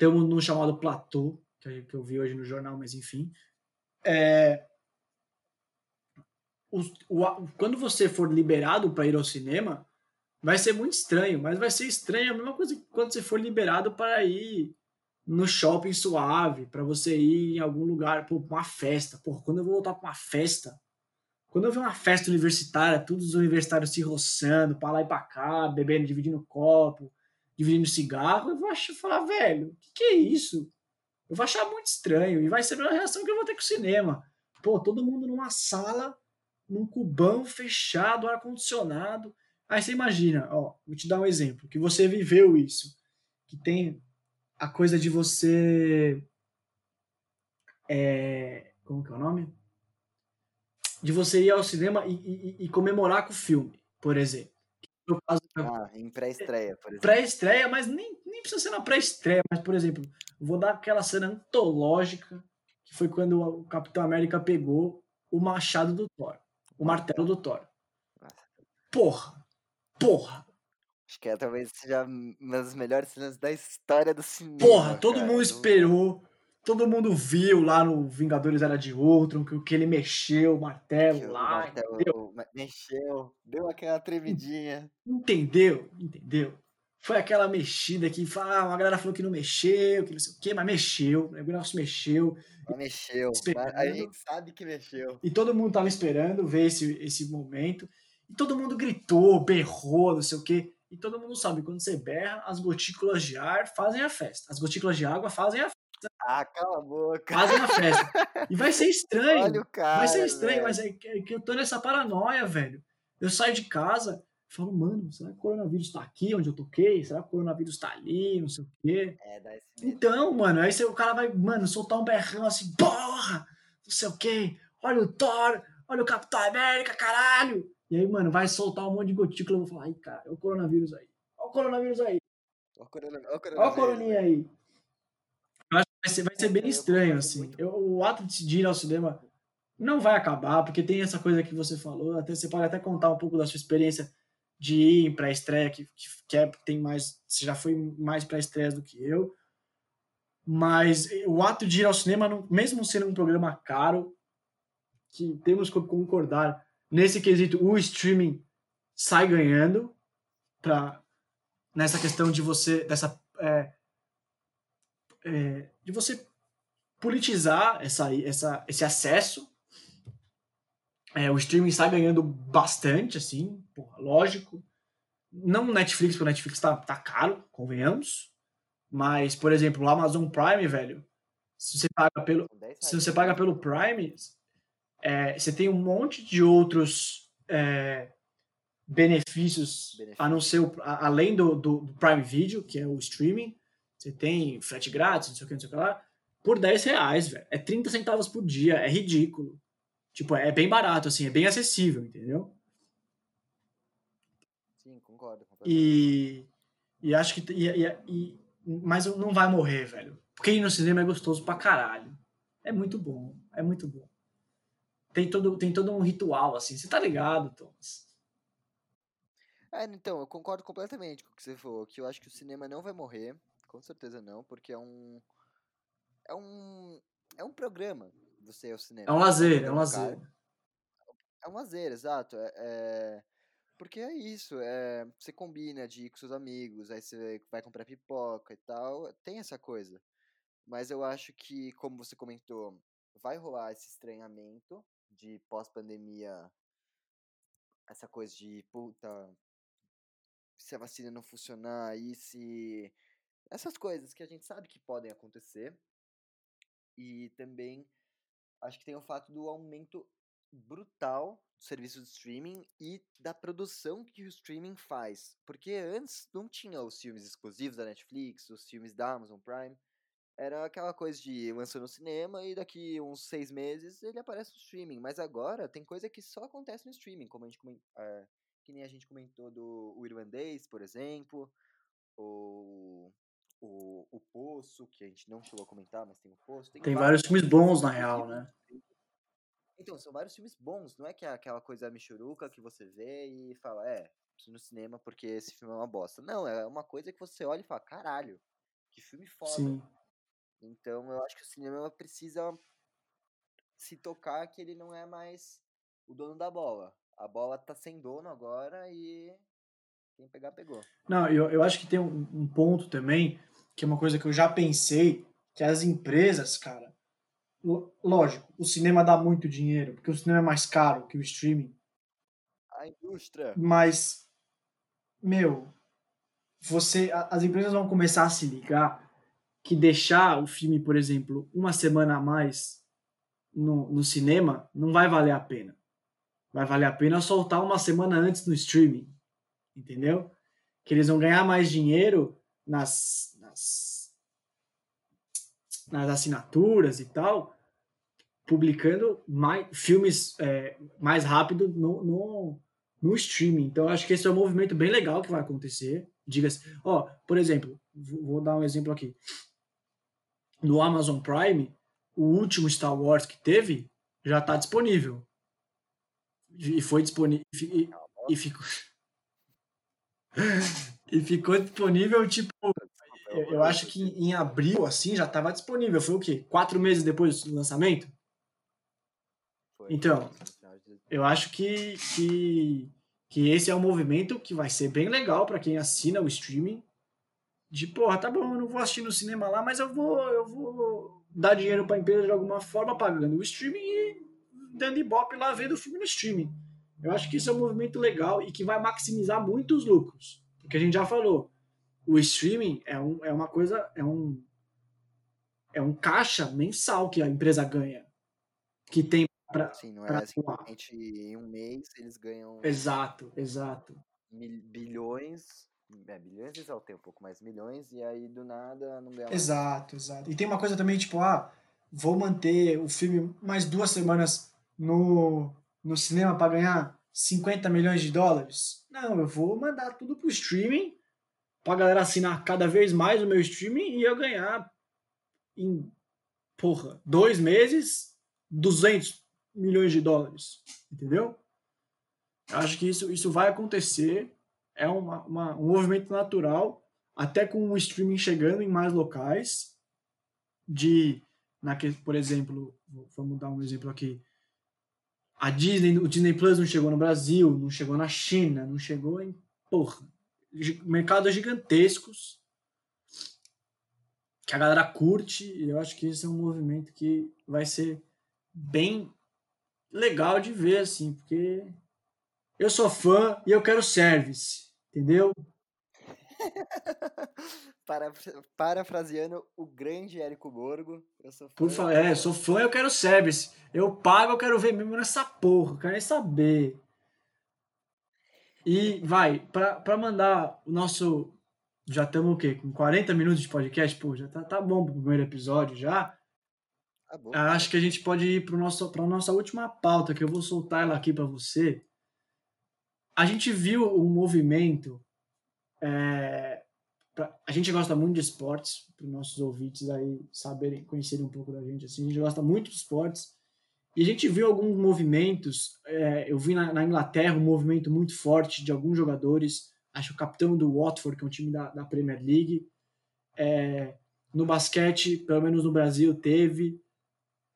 Temos no chamado platô, que eu vi hoje no jornal, mas enfim. É, o, o, quando você for liberado para ir ao cinema, vai ser muito estranho, mas vai ser estranho a mesma coisa que quando você for liberado para ir no shopping suave, para você ir em algum lugar, pô, uma festa. Pô, quando eu vou voltar para uma festa, quando eu ver uma festa universitária, todos os universitários se roçando, para lá e para cá, bebendo, dividindo copo, dividindo cigarro, eu vou achar, falar, velho, o que, que é isso? Eu vou achar muito estranho e vai ser a reação que eu vou ter com o cinema. Pô, todo mundo numa sala, num cubão fechado, ar-condicionado. Aí você imagina, ó, vou te dar um exemplo, que você viveu isso, que tem a coisa de você. É, como que é o nome? De você ir ao cinema e, e, e, comemorar com o filme, por exemplo. No caso, Ah, em pré-estreia, por exemplo. pré-estreia, mas nem, nem precisa ser na pré-estreia. Mas, por exemplo, vou dar aquela cena antológica, que foi quando o Capitão América pegou o machado do Thor, o martelo do Thor. Porra! Porra! Acho que é, talvez seja uma das melhores cenas da história do cinema. Porra, todo cara. mundo esperou. Todo mundo viu lá no Vingadores Era de Ultron que, que ele mexeu o martelo o lá, martelo entendeu? mexeu, deu aquela tremidinha. Entendeu? Entendeu? Foi aquela mexida que ah, a galera falou que não mexeu, que não sei o quê, mas mexeu, o negócio mexeu. Mas mexeu. A gente sabe que mexeu. E todo mundo tava esperando ver esse, esse momento. E todo mundo gritou, berrou, não sei o quê. E todo mundo sabe, quando você berra, as gotículas de ar fazem a festa. As gotículas de água fazem a, Ah, cala a boca. fazem a festa. E vai ser estranho. Olha o cara. Vai ser estranho, velho. mas é que é que eu tô nessa paranoia, velho. Eu saio de casa e falo, mano, será que o coronavírus tá aqui onde eu toquei? Será que o coronavírus tá ali? Não sei o quê. É, dá esse medo. Então, mano, aí você- o cara vai, mano, soltar um berrão assim, porra! Não sei o quê. Olha o Thor, olha o Capitão América, caralho! E aí, mano, vai soltar um monte de gotícula. Eu vou falar, ai, cara, é o coronavírus aí. Olha o coronavírus aí. Olha o corona- o coroninha aí. Vai ser, vai ser bem Eu estranho, assim. Eu- o ato de ir ao cinema não vai acabar, porque tem essa coisa que você falou. Até, você pode até contar um pouco da sua experiência de ir em pré-estreia, que, que, que é, tem mais. Você já foi mais pré-estreias do que eu. Mas o ato de ir ao cinema, não- mesmo sendo um programa caro, que temos que concordar, nesse quesito, o streaming sai ganhando pra, nessa questão de você, dessa. é, é, de você politizar essa, essa, esse acesso. É, o streaming está ganhando bastante, assim, porra, lógico. Não Netflix, porque o Netflix tá, tá caro, convenhamos. Mas, por exemplo, o Amazon Prime, velho, se você paga pelo, Com 10 se você paga pelo Prime, é, você tem um monte de outros é, benefícios, Benefícios. a não ser o- a- além do, do, do Prime Video, que é o streaming. Você tem frete grátis, não sei o que, não sei o que lá, por 10 reais, velho. É 30 centavos por dia, é ridículo. Tipo, é bem barato, assim, é bem acessível, entendeu? Sim, concordo. E, e acho que. E, e- e- mas não vai morrer, velho. Porque ir no cinema é gostoso pra caralho. É muito bom. É muito bom. Tem todo, tem todo um ritual, assim. Você tá ligado, Thomas? É, então, eu concordo completamente com o que você falou, que eu acho que o cinema não vai morrer, com certeza não, porque é um é um é um programa você ir ao cinema. É um lazer, é um programa lazer. É um lazer, exato. É, é- Porque é isso, é... você combina de ir com seus amigos, aí você vai comprar pipoca e tal, tem essa coisa. Mas eu acho que, como você comentou, vai rolar esse estranhamento de pós-pandemia, essa coisa de, puta, se a vacina não funcionar, e se. Essas coisas que a gente sabe que podem acontecer. E também acho que tem o fato do aumento brutal do serviço de streaming e da produção que o streaming faz. Porque antes não tinha os filmes exclusivos da Netflix, os filmes da Amazon Prime. Era aquela coisa de lançou no cinema e daqui uns seis meses ele aparece no streaming. Mas agora tem coisa que só acontece no streaming, como a gente é, que nem a gente comentou do Irlandês, por exemplo, o, o, o Poço, que a gente não chegou a comentar, mas tem o Poço. Tem vários filmes bons, na real, né? então, são vários filmes bons, não é que é aquela coisa michuruca que você vê e fala, é, preciso no cinema porque esse filme é uma bosta. Não, é uma coisa que você olha e fala, caralho, que filme foda. Sim. Então eu acho que o cinema precisa se tocar que ele não é mais o dono da bola. A bola tá sem dono agora e quem pegar, pegou. Não, eu, eu acho que tem um, um ponto também, que é uma coisa que eu já pensei, que as empresas, cara, lógico, o cinema dá muito dinheiro, porque o cinema é mais caro que o streaming, A indústria. mas, meu, você, as empresas vão começar a se ligar que deixar o filme, por exemplo, uma semana a mais no, no cinema não vai valer a pena. Vai valer a pena soltar uma semana antes no streaming, entendeu? Que eles vão ganhar mais dinheiro nas, nas, nas assinaturas e tal, publicando mais, filmes é, mais rápido no, no, no streaming. Então, acho que esse é um movimento bem legal que vai acontecer. Diga-se, ó, por exemplo, vou dar um exemplo aqui. No Amazon Prime, o último Star Wars que teve já está disponível. E foi disponível. E, e ficou. e ficou disponível, tipo. Eu, eu acho que em abril, assim, já estava disponível. Foi o quê? Quatro meses depois do lançamento? Então, eu acho que, que, que esse é um movimento que vai ser bem legal para quem assina o streaming. De, porra, tá bom, eu não vou assistir no cinema lá, mas eu vou, eu vou dar dinheiro para a empresa de alguma forma, pagando o streaming e dando ibope lá vendo o filme no streaming. Eu acho que isso é um movimento legal e que vai maximizar muito os lucros. Porque a gente já falou, o streaming é, um, é uma coisa, é um, é um caixa mensal que a empresa ganha. Que tem para. Sim, não é simplesmente em um mês eles ganham. Exato, exato. Mil, bilhões. É, bilhões exaltei um pouco mais milhões, e aí do nada não ganha mais. Exato, exato. E tem uma coisa também, tipo, ah, vou manter o filme mais duas semanas no, no cinema para ganhar 50 milhões de dólares? Não, eu vou mandar tudo pro streaming pra galera assinar cada vez mais o meu streaming e eu ganhar em, porra, dois meses 200 milhões de dólares. Entendeu? Eu acho que isso, isso vai acontecer. É uma, uma, um movimento natural, até com o streaming chegando em mais locais. De, naquele, por exemplo, vamos dar um exemplo aqui a Disney, o Disney Plus não chegou no Brasil, não chegou na China, não chegou em porra, mercados gigantescos que a galera curte e eu acho que esse é um movimento que vai ser bem legal de ver assim, porque eu sou fã e eu quero service, entendeu? Para, parafraseando o grande Érico Borgo, eu sou fã. Por favor, é, sou fã, eu quero service. Eu pago, eu quero ver mesmo nessa porra, quero nem saber. E vai, para mandar o nosso. Já estamos o quê? Com 40 minutos de podcast? Pô, já tá, tá bom pro primeiro episódio já. Tá bom, Acho que a gente pode ir para a nossa última pauta, que eu vou soltar ela aqui para você. A gente viu um movimento é, a gente gosta muito de esportes, para os nossos ouvintes aí saberem, conhecerem um pouco da gente. Assim, a gente gosta muito de esportes. E a gente viu alguns movimentos. É, eu vi na, na, Inglaterra um movimento muito forte de alguns jogadores. Acho o capitão do Watford, que é um time da, da Premier League. É, no basquete, pelo menos no Brasil, teve.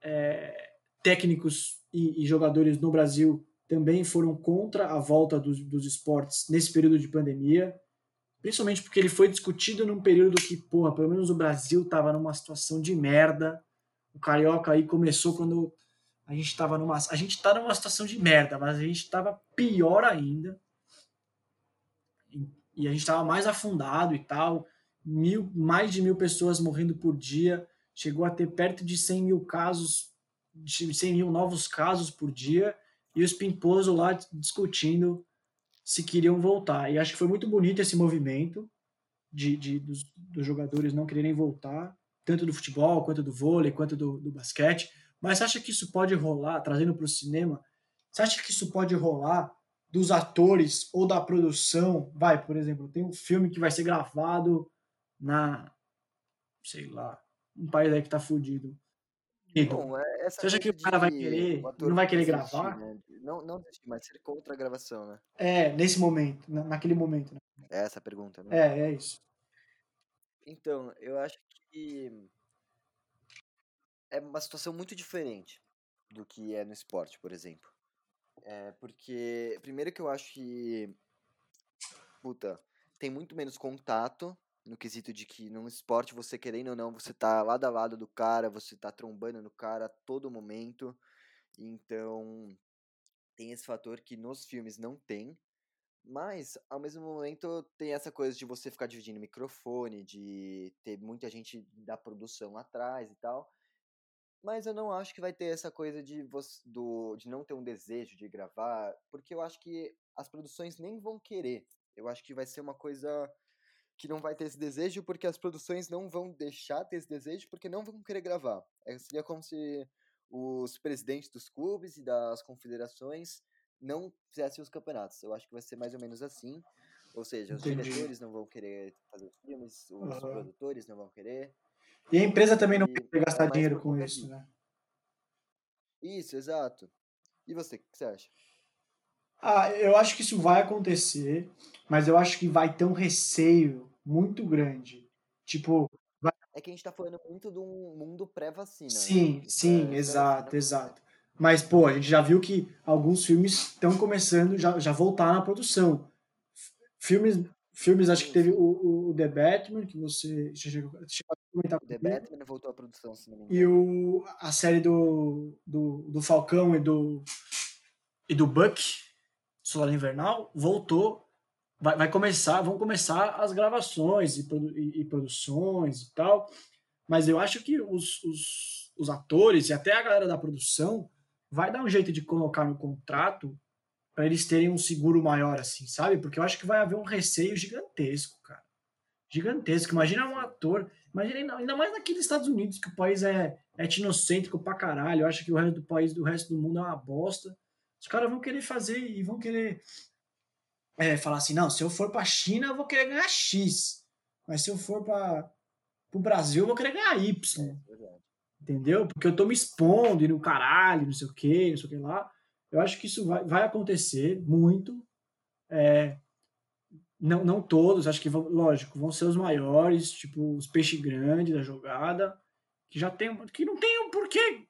É, técnicos e, e, jogadores no Brasil também foram contra a volta dos, dos esportes nesse período de pandemia principalmente porque ele foi discutido num período que, porra, pelo menos o Brasil estava numa situação de merda. O Carioca aí começou quando a gente estava numa. A gente está numa situação de merda, mas a gente estava pior ainda. E a gente estava mais afundado e tal. Mil, mais de mil pessoas morrendo por dia. Chegou a ter perto de 100 mil casos, de 100 mil novos casos por dia. E os pimposos lá discutindo se queriam voltar. E acho que foi muito bonito esse movimento de, de dos, dos, jogadores não quererem voltar, tanto do futebol, quanto do vôlei, quanto do, do basquete. Mas você acha que isso pode rolar, trazendo para o cinema? Você acha que isso pode rolar dos atores ou da produção? Vai, por exemplo, tem um filme que vai ser gravado na, sei lá, um país aí que tá fudido. Bom, é, você acha que o cara vai querer, não vai querer gravar? Né? Não, não desistir, mas ser contra a gravação, né? É, nesse momento, naquele momento. Né? É essa a pergunta, né? É, é isso. Então, eu acho que é uma situação muito diferente do que é no esporte, por exemplo. É porque, primeiro que eu acho que, puta, tem muito menos contato no quesito de que num esporte você querendo ou não, você tá lado a lado do cara, você tá trombando no cara a todo momento. Então, tem esse fator que nos filmes não tem. Mas, ao mesmo momento, tem essa coisa de você ficar dividindo microfone, de ter muita gente da produção atrás e tal. Mas eu não acho que vai ter essa coisa de, você, do, de não ter um desejo de gravar, porque eu acho que as produções nem vão querer. Eu acho que vai ser uma coisa que não vai ter esse desejo porque as produções não vão deixar ter esse desejo porque não vão querer gravar. É, seria como se os presidentes dos clubes e das confederações não fizesse os campeonatos. Eu acho que vai ser mais ou menos assim. Ou seja, os Entendi. diretores não vão querer fazer os filmes, os uhum. produtores não vão querer. E a empresa também não quer gastar dinheiro com isso, né? Isso, exato. E você, o que você acha? Ah, eu acho que isso vai acontecer, mas eu acho que vai ter um receio muito grande. Tipo. Vai... É que a gente tá falando muito de um mundo pré-vacina. Sim, né? sim, pré exato, exato. Mas, pô, a gente já viu que alguns filmes estão começando, já, já voltar na produção. Filmes, filmes acho que teve o, o The Batman, que você chegou a comentar. O The Batman voltou à produção, se não me engano. E o, a série do, do, do Falcão e do, e do Buck, Solar Invernal, voltou. Vai, vai começar, vão começar as gravações e, e, e produções e tal. Mas eu acho que os, os, os atores e até a galera da produção vai dar um jeito de colocar no contrato para eles terem um seguro maior, assim, sabe? Porque eu acho que vai haver um receio gigantesco, cara. Gigantesco. Imagina um ator, imagina ainda mais naqueles Estados Unidos, que o país é etnocêntrico pra caralho, acha que o resto do país, do resto do mundo é uma bosta. Os caras vão querer fazer e vão querer é, falar assim: não, se eu for pra China, eu vou querer ganhar X. Mas se eu for para o Brasil, eu vou querer ganhar Y. É Entendeu? Porque eu tô me expondo e no caralho, não sei o que, não sei o que lá. Eu acho que isso vai, vai acontecer muito. É, não, não todos, acho que, vão, lógico, vão ser os maiores, tipo os peixes grandes da jogada, que já tem, que não tem um porquê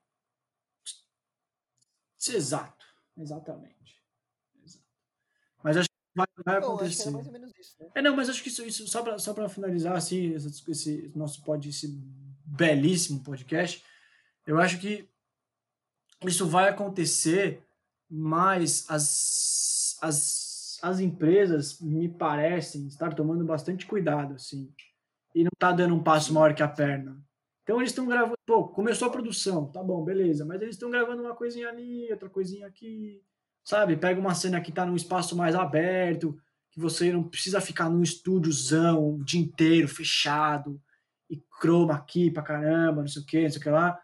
exato. Exatamente. Exato. Mas acho que vai, vai Bom, acontecer. É menos isso, né? É, não, mas acho que isso, isso só para só pra finalizar, assim, esse, esse nosso pod, esse belíssimo podcast, eu acho que isso vai acontecer, mas as, as, as empresas me parecem estar tomando bastante cuidado, assim, e não tá dando um passo maior que a perna. Então eles estão gravando, pô, começou a produção, tá bom, beleza, mas eles estão gravando uma coisinha ali, outra coisinha aqui, sabe? Pega uma cena que tá num espaço mais aberto, que você não precisa ficar num estúdiozão o dia inteiro, fechado, e croma aqui pra caramba, não sei o que, não sei o que lá.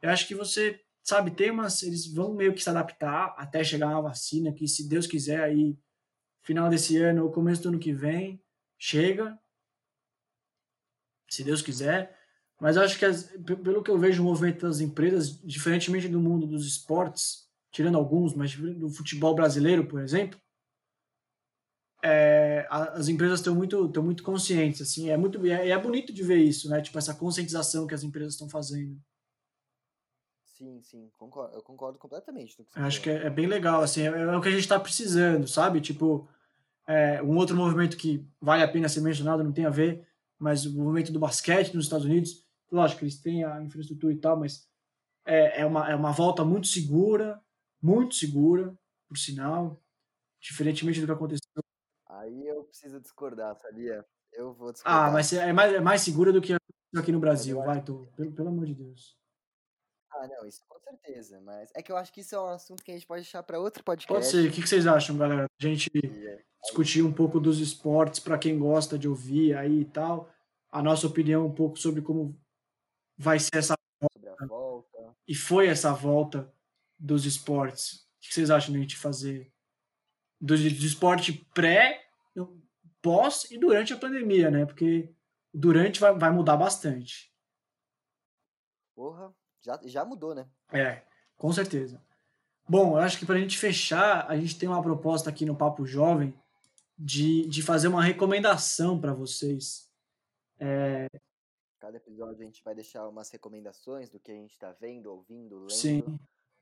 Eu acho que você, sabe, tem umas, eles vão meio que se adaptar até chegar uma vacina que, se Deus quiser, aí, final desse ano ou começo do ano que vem, chega, se Deus quiser, mas acho que, as, pelo que eu vejo o movimento das empresas, diferentemente do mundo dos esportes, tirando alguns, mas do futebol brasileiro, por exemplo, é, as empresas estão muito, muito conscientes, assim, é muito, é, é bonito de ver isso, né? Tipo essa conscientização que as empresas estão fazendo. Sim, sim, concordo, eu concordo completamente. Acho que é, é, bem legal, assim, é, é, o que a gente está precisando, sabe? Tipo, é, um outro movimento que vale a pena ser mencionado, não tem a ver, mas o movimento do basquete nos Estados Unidos lógico, eles têm a infraestrutura e tal, mas é, é, uma, é uma volta muito segura, muito segura, por sinal, diferentemente do que aconteceu. Aí eu preciso discordar, sabia? Eu vou ah, discordar. Ah, mas é mais, é mais segura do que aqui no Brasil, vai, tô, pelo, pelo amor de Deus. Ah, não, isso com certeza, mas é que eu acho que isso é um assunto que a gente pode deixar para outro podcast. Pode ser. O que vocês acham, galera? A gente é, discutir um pouco dos esportes para quem gosta de ouvir aí e tal. A nossa opinião um pouco sobre como vai ser essa volta, volta. E foi essa volta dos esportes. O que vocês acham de a gente fazer do, do esporte pré, pós e durante a pandemia, né? Porque durante vai, vai mudar bastante. Porra, já, já mudou, né? É, com certeza. Bom, eu acho que para a gente fechar, a gente tem uma proposta aqui no Papo Jovem de, de fazer uma recomendação para vocês. É, Cada episódio a gente vai deixar umas recomendações do que a gente está vendo, ouvindo, lendo, Sim.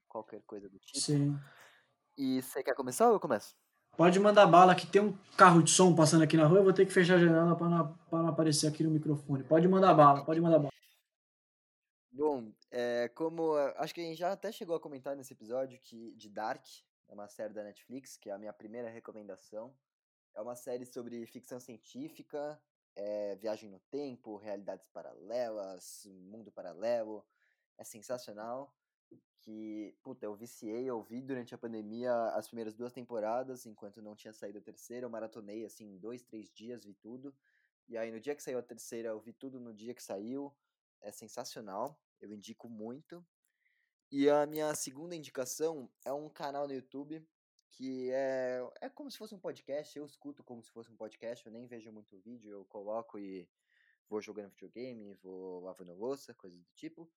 qualquer coisa do tipo. Sim. E você quer começar ou eu começo? Pode mandar bala, que tem um carro de som passando aqui na rua, eu vou ter que fechar a janela para não, não aparecer aqui no microfone. Pode mandar bala, pode mandar bala. Bom, é, como acho que a gente já até chegou a comentar nesse episódio que de Dark, é uma série da Netflix, que é a minha primeira recomendação. É uma série sobre ficção científica, é, viagem no tempo, realidades paralelas, mundo paralelo. É sensacional. Que, puta, eu viciei, eu vi durante a pandemia as primeiras duas temporadas, enquanto não tinha saído a terceira, eu maratonei, assim, dois, três dias, vi tudo. E aí, no dia que saiu a terceira, eu vi tudo no dia que saiu. É sensacional, eu indico muito. E a minha segunda indicação é um canal no YouTube que é, é como se fosse um podcast, eu escuto como se fosse um podcast, eu nem vejo muito vídeo, eu coloco e vou jogando videogame, vou lavando louça, coisas do tipo,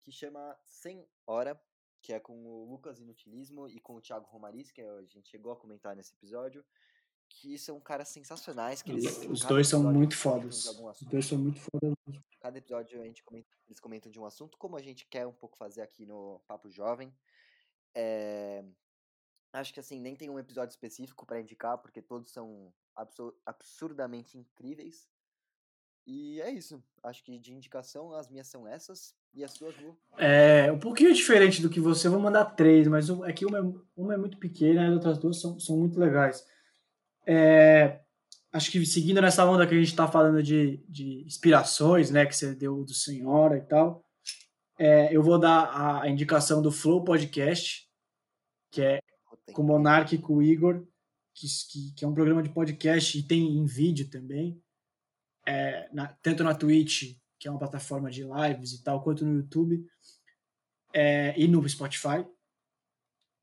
que chama 100 Hora, que é com o Lucas Inutilismo e com o Thiago Romariz, que a gente chegou a comentar nesse episódio, que são caras sensacionais. Que eles, Os dois são muito fodas. Os dois são muito fodas. Cada episódio a gente comenta, eles comentam de um assunto, como a gente quer um pouco fazer aqui no Papo Jovem. É, acho que assim, nem tem um episódio específico para indicar, porque todos são absurdamente incríveis. E é isso. Acho que de indicação as minhas são essas. E as suas, Lu? É um pouquinho diferente do que você. Eu vou mandar três, mas é que uma é, uma é muito pequena e as outras duas são, são muito legais. É, acho que seguindo nessa onda que a gente está falando de, de inspirações, né, que você deu do Senhora e tal, é, eu vou dar a, indicação do Flow Podcast, que é com o Monark e com o Igor, que, que, que, é um programa de podcast e tem em vídeo também, é, na, tanto na Twitch, que é uma plataforma de lives e tal, quanto no YouTube é, e no Spotify.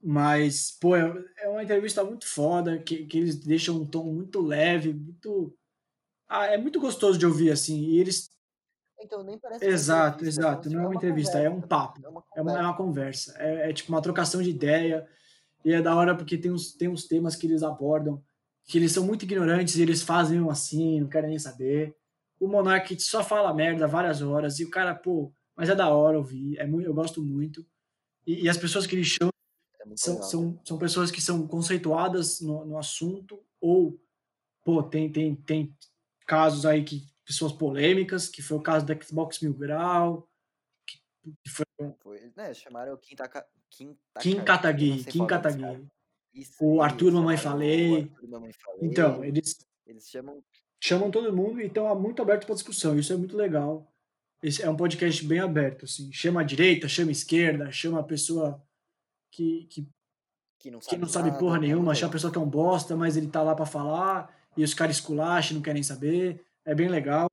Mas, pô, é, é uma entrevista muito foda, que, que eles deixam um tom muito leve, muito. Ah, é muito gostoso de ouvir, assim. E eles. Então, nem parece Exato, é exato. Não é uma, entrevista, é um papo. É uma conversa. É uma, é uma conversa. É, é, tipo uma trocação de ideia. E é da hora porque tem uns, tem uns temas que eles abordam que eles são muito ignorantes e eles fazem assim, não querem nem saber. O Monark só fala merda várias horas e o cara, pô, mas é da hora ouvir, é muito, eu gosto muito. E, e as pessoas que eles chamam são, são, são pessoas que são conceituadas no, no assunto ou, pô, tem, tem, tem casos aí que pessoas polêmicas, que foi o caso do Xbox Mil Grau, que, que foi... foi né, chamaram o Kim, Taka, Kim, Kim Kataguiri, Kim Kataguiri. o Arthur Mamãe Falei. Arthur Mamãe Falei. Então, eles, eles chamam... chamam todo mundo e estão muito aberto para discussão, isso é muito legal. Esse é um podcast bem aberto, assim. Chama a direita, chama a esquerda, chama a pessoa que, que, que não sabe, que não sabe nada, porra nenhuma, achar a pessoa que é um bosta, mas ele tá lá para falar, e os caras esculacham, não querem saber. É bem legal.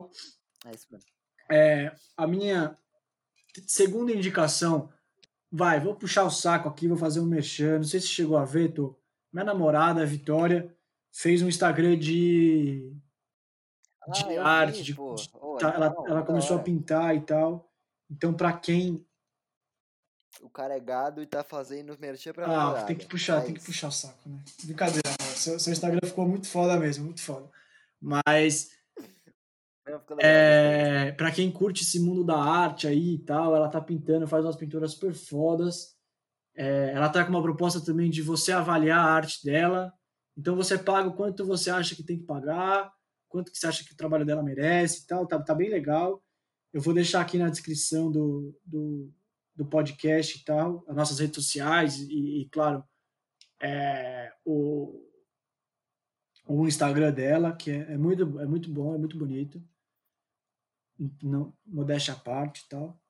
É isso mesmo. É, a minha segunda indicação, vai, vou puxar o saco aqui, vou fazer um merchan. Não sei se chegou a ver, tô. Minha namorada, a Vitória, fez um Instagram de, de ah, arte, vi, de, de oh, tá, ela, ela começou a pintar e tal. Então, para quem o cara é gado e tá fazendo merchan pra Ah, tem que puxar, é tem que puxar o saco, né? Brincadeira, mano. Seu, seu Instagram ficou muito foda mesmo, muito foda. Mas. é, pra quem curte esse mundo da arte aí e tal, ela tá pintando, faz umas pinturas super fodas. É, ela tá com uma proposta também de você avaliar a arte dela. Então você paga o quanto você acha que tem que pagar, quanto que você acha que o trabalho dela merece e tal. Tá, tá bem legal. Eu vou deixar aqui na descrição do, do, do podcast e tal, as nossas redes sociais e, e claro, é, o, o Instagram dela, que é, é, muito, é muito bom, é muito bonito. Não, modéstia à parte e tal.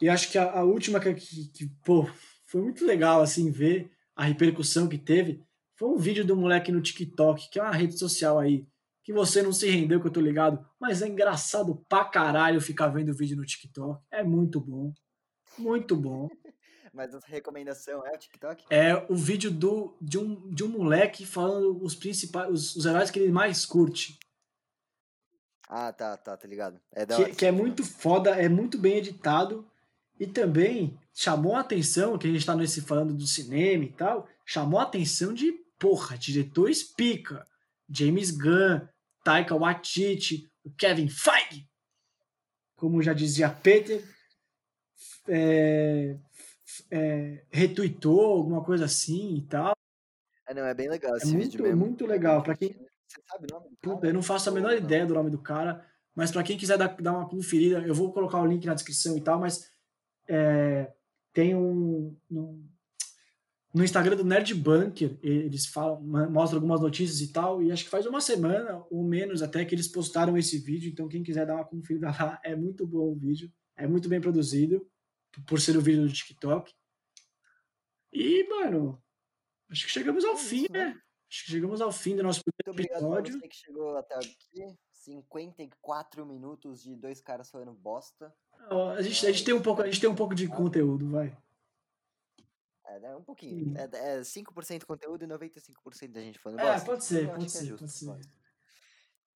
E acho que a, a última que, que, que, pô, foi muito legal assim ver a repercussão que teve foi um vídeo do moleque no TikTok, que é uma rede social aí, que você não se rendeu, que eu tô ligado, mas é engraçado pra caralho ficar vendo vídeo no TikTok. É muito bom. Muito bom. Mas a recomendação é o TikTok? É o vídeo do, de, um, de um moleque falando os principais, os, os heróis que ele mais curte. Ah, tá, tá, tá ligado. É que, que é muito foda, é muito bem editado e também chamou a atenção, que a gente tá nesse falando do cinema e tal, chamou a atenção de, porra, diretores pica. James Gunn, Taika Waititi, o Kevin Feige, como já dizia Peter, é, é, retweetou alguma coisa assim e tal. É, não, é bem legal esse é muito, mesmo. muito legal. Para quem... Você sabe o nome do cara? Eu não faço a menor ideia do nome do cara, mas para quem quiser dar, dar uma conferida, eu vou colocar o link na descrição e tal, mas é, tem um, um, no Instagram do Nerd Bunker, eles falam, mostram algumas notícias e tal, e acho que faz uma semana ou menos até que eles postaram esse vídeo, então quem quiser dar uma conferida lá, é muito bom o vídeo, é muito bem produzido por ser o vídeo do TikTok. E, mano, acho que chegamos ao é fim, isso, né? né? Acho que chegamos ao fim do nosso primeiro Muito obrigado episódio. você que chegou até aqui. 54 minutos de dois caras falando bosta. a, gente, a, gente tem um pouco, a gente tem um pouco de conteúdo, vai. É, é um pouquinho. É, é 5% conteúdo e 95% da gente falando É, pode ser, pode é ser, pode ser.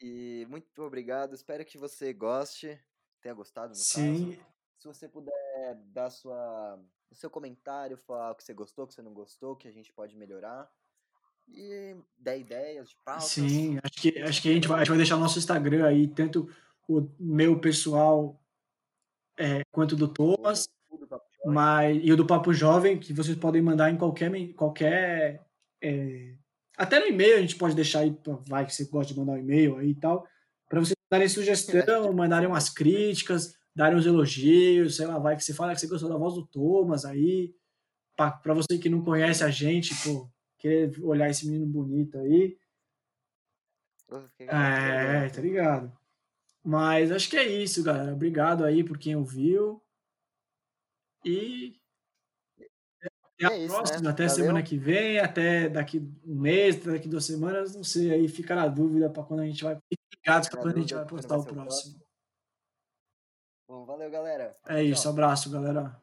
E muito obrigado. Espero que você goste, tenha gostado. No Sim. Caso. Se você puder dar sua, o seu comentário, falar o que você gostou, o que você não gostou, que a gente pode melhorar. E dar ideias de pautas. Sim, acho que, acho que a, gente vai, a gente vai deixar o nosso Instagram aí, tanto o meu pessoal é, quanto do Thomas. Mas, e o do Papo Jovem, que vocês podem mandar em qualquer. qualquer é, até no e-mail a gente pode deixar aí, vai que você gosta de mandar um e-mail aí e tal, para vocês darem sugestão, mandarem umas críticas, darem uns elogios, sei lá, vai que você fala que você gostou da voz do Thomas aí, para você que não conhece a gente, pô, querer olhar esse menino bonito aí. É, tá ligado? Mas acho que é isso, galera. Obrigado aí por quem ouviu. E até a é isso, próxima, né? até Valeu. semana que vem, até daqui um mês, daqui duas semanas, não sei, aí fica na dúvida para quando a gente vai. Fique para quando a gente vai postar o próximo. Bom, valeu, galera. É isso, abraço, galera.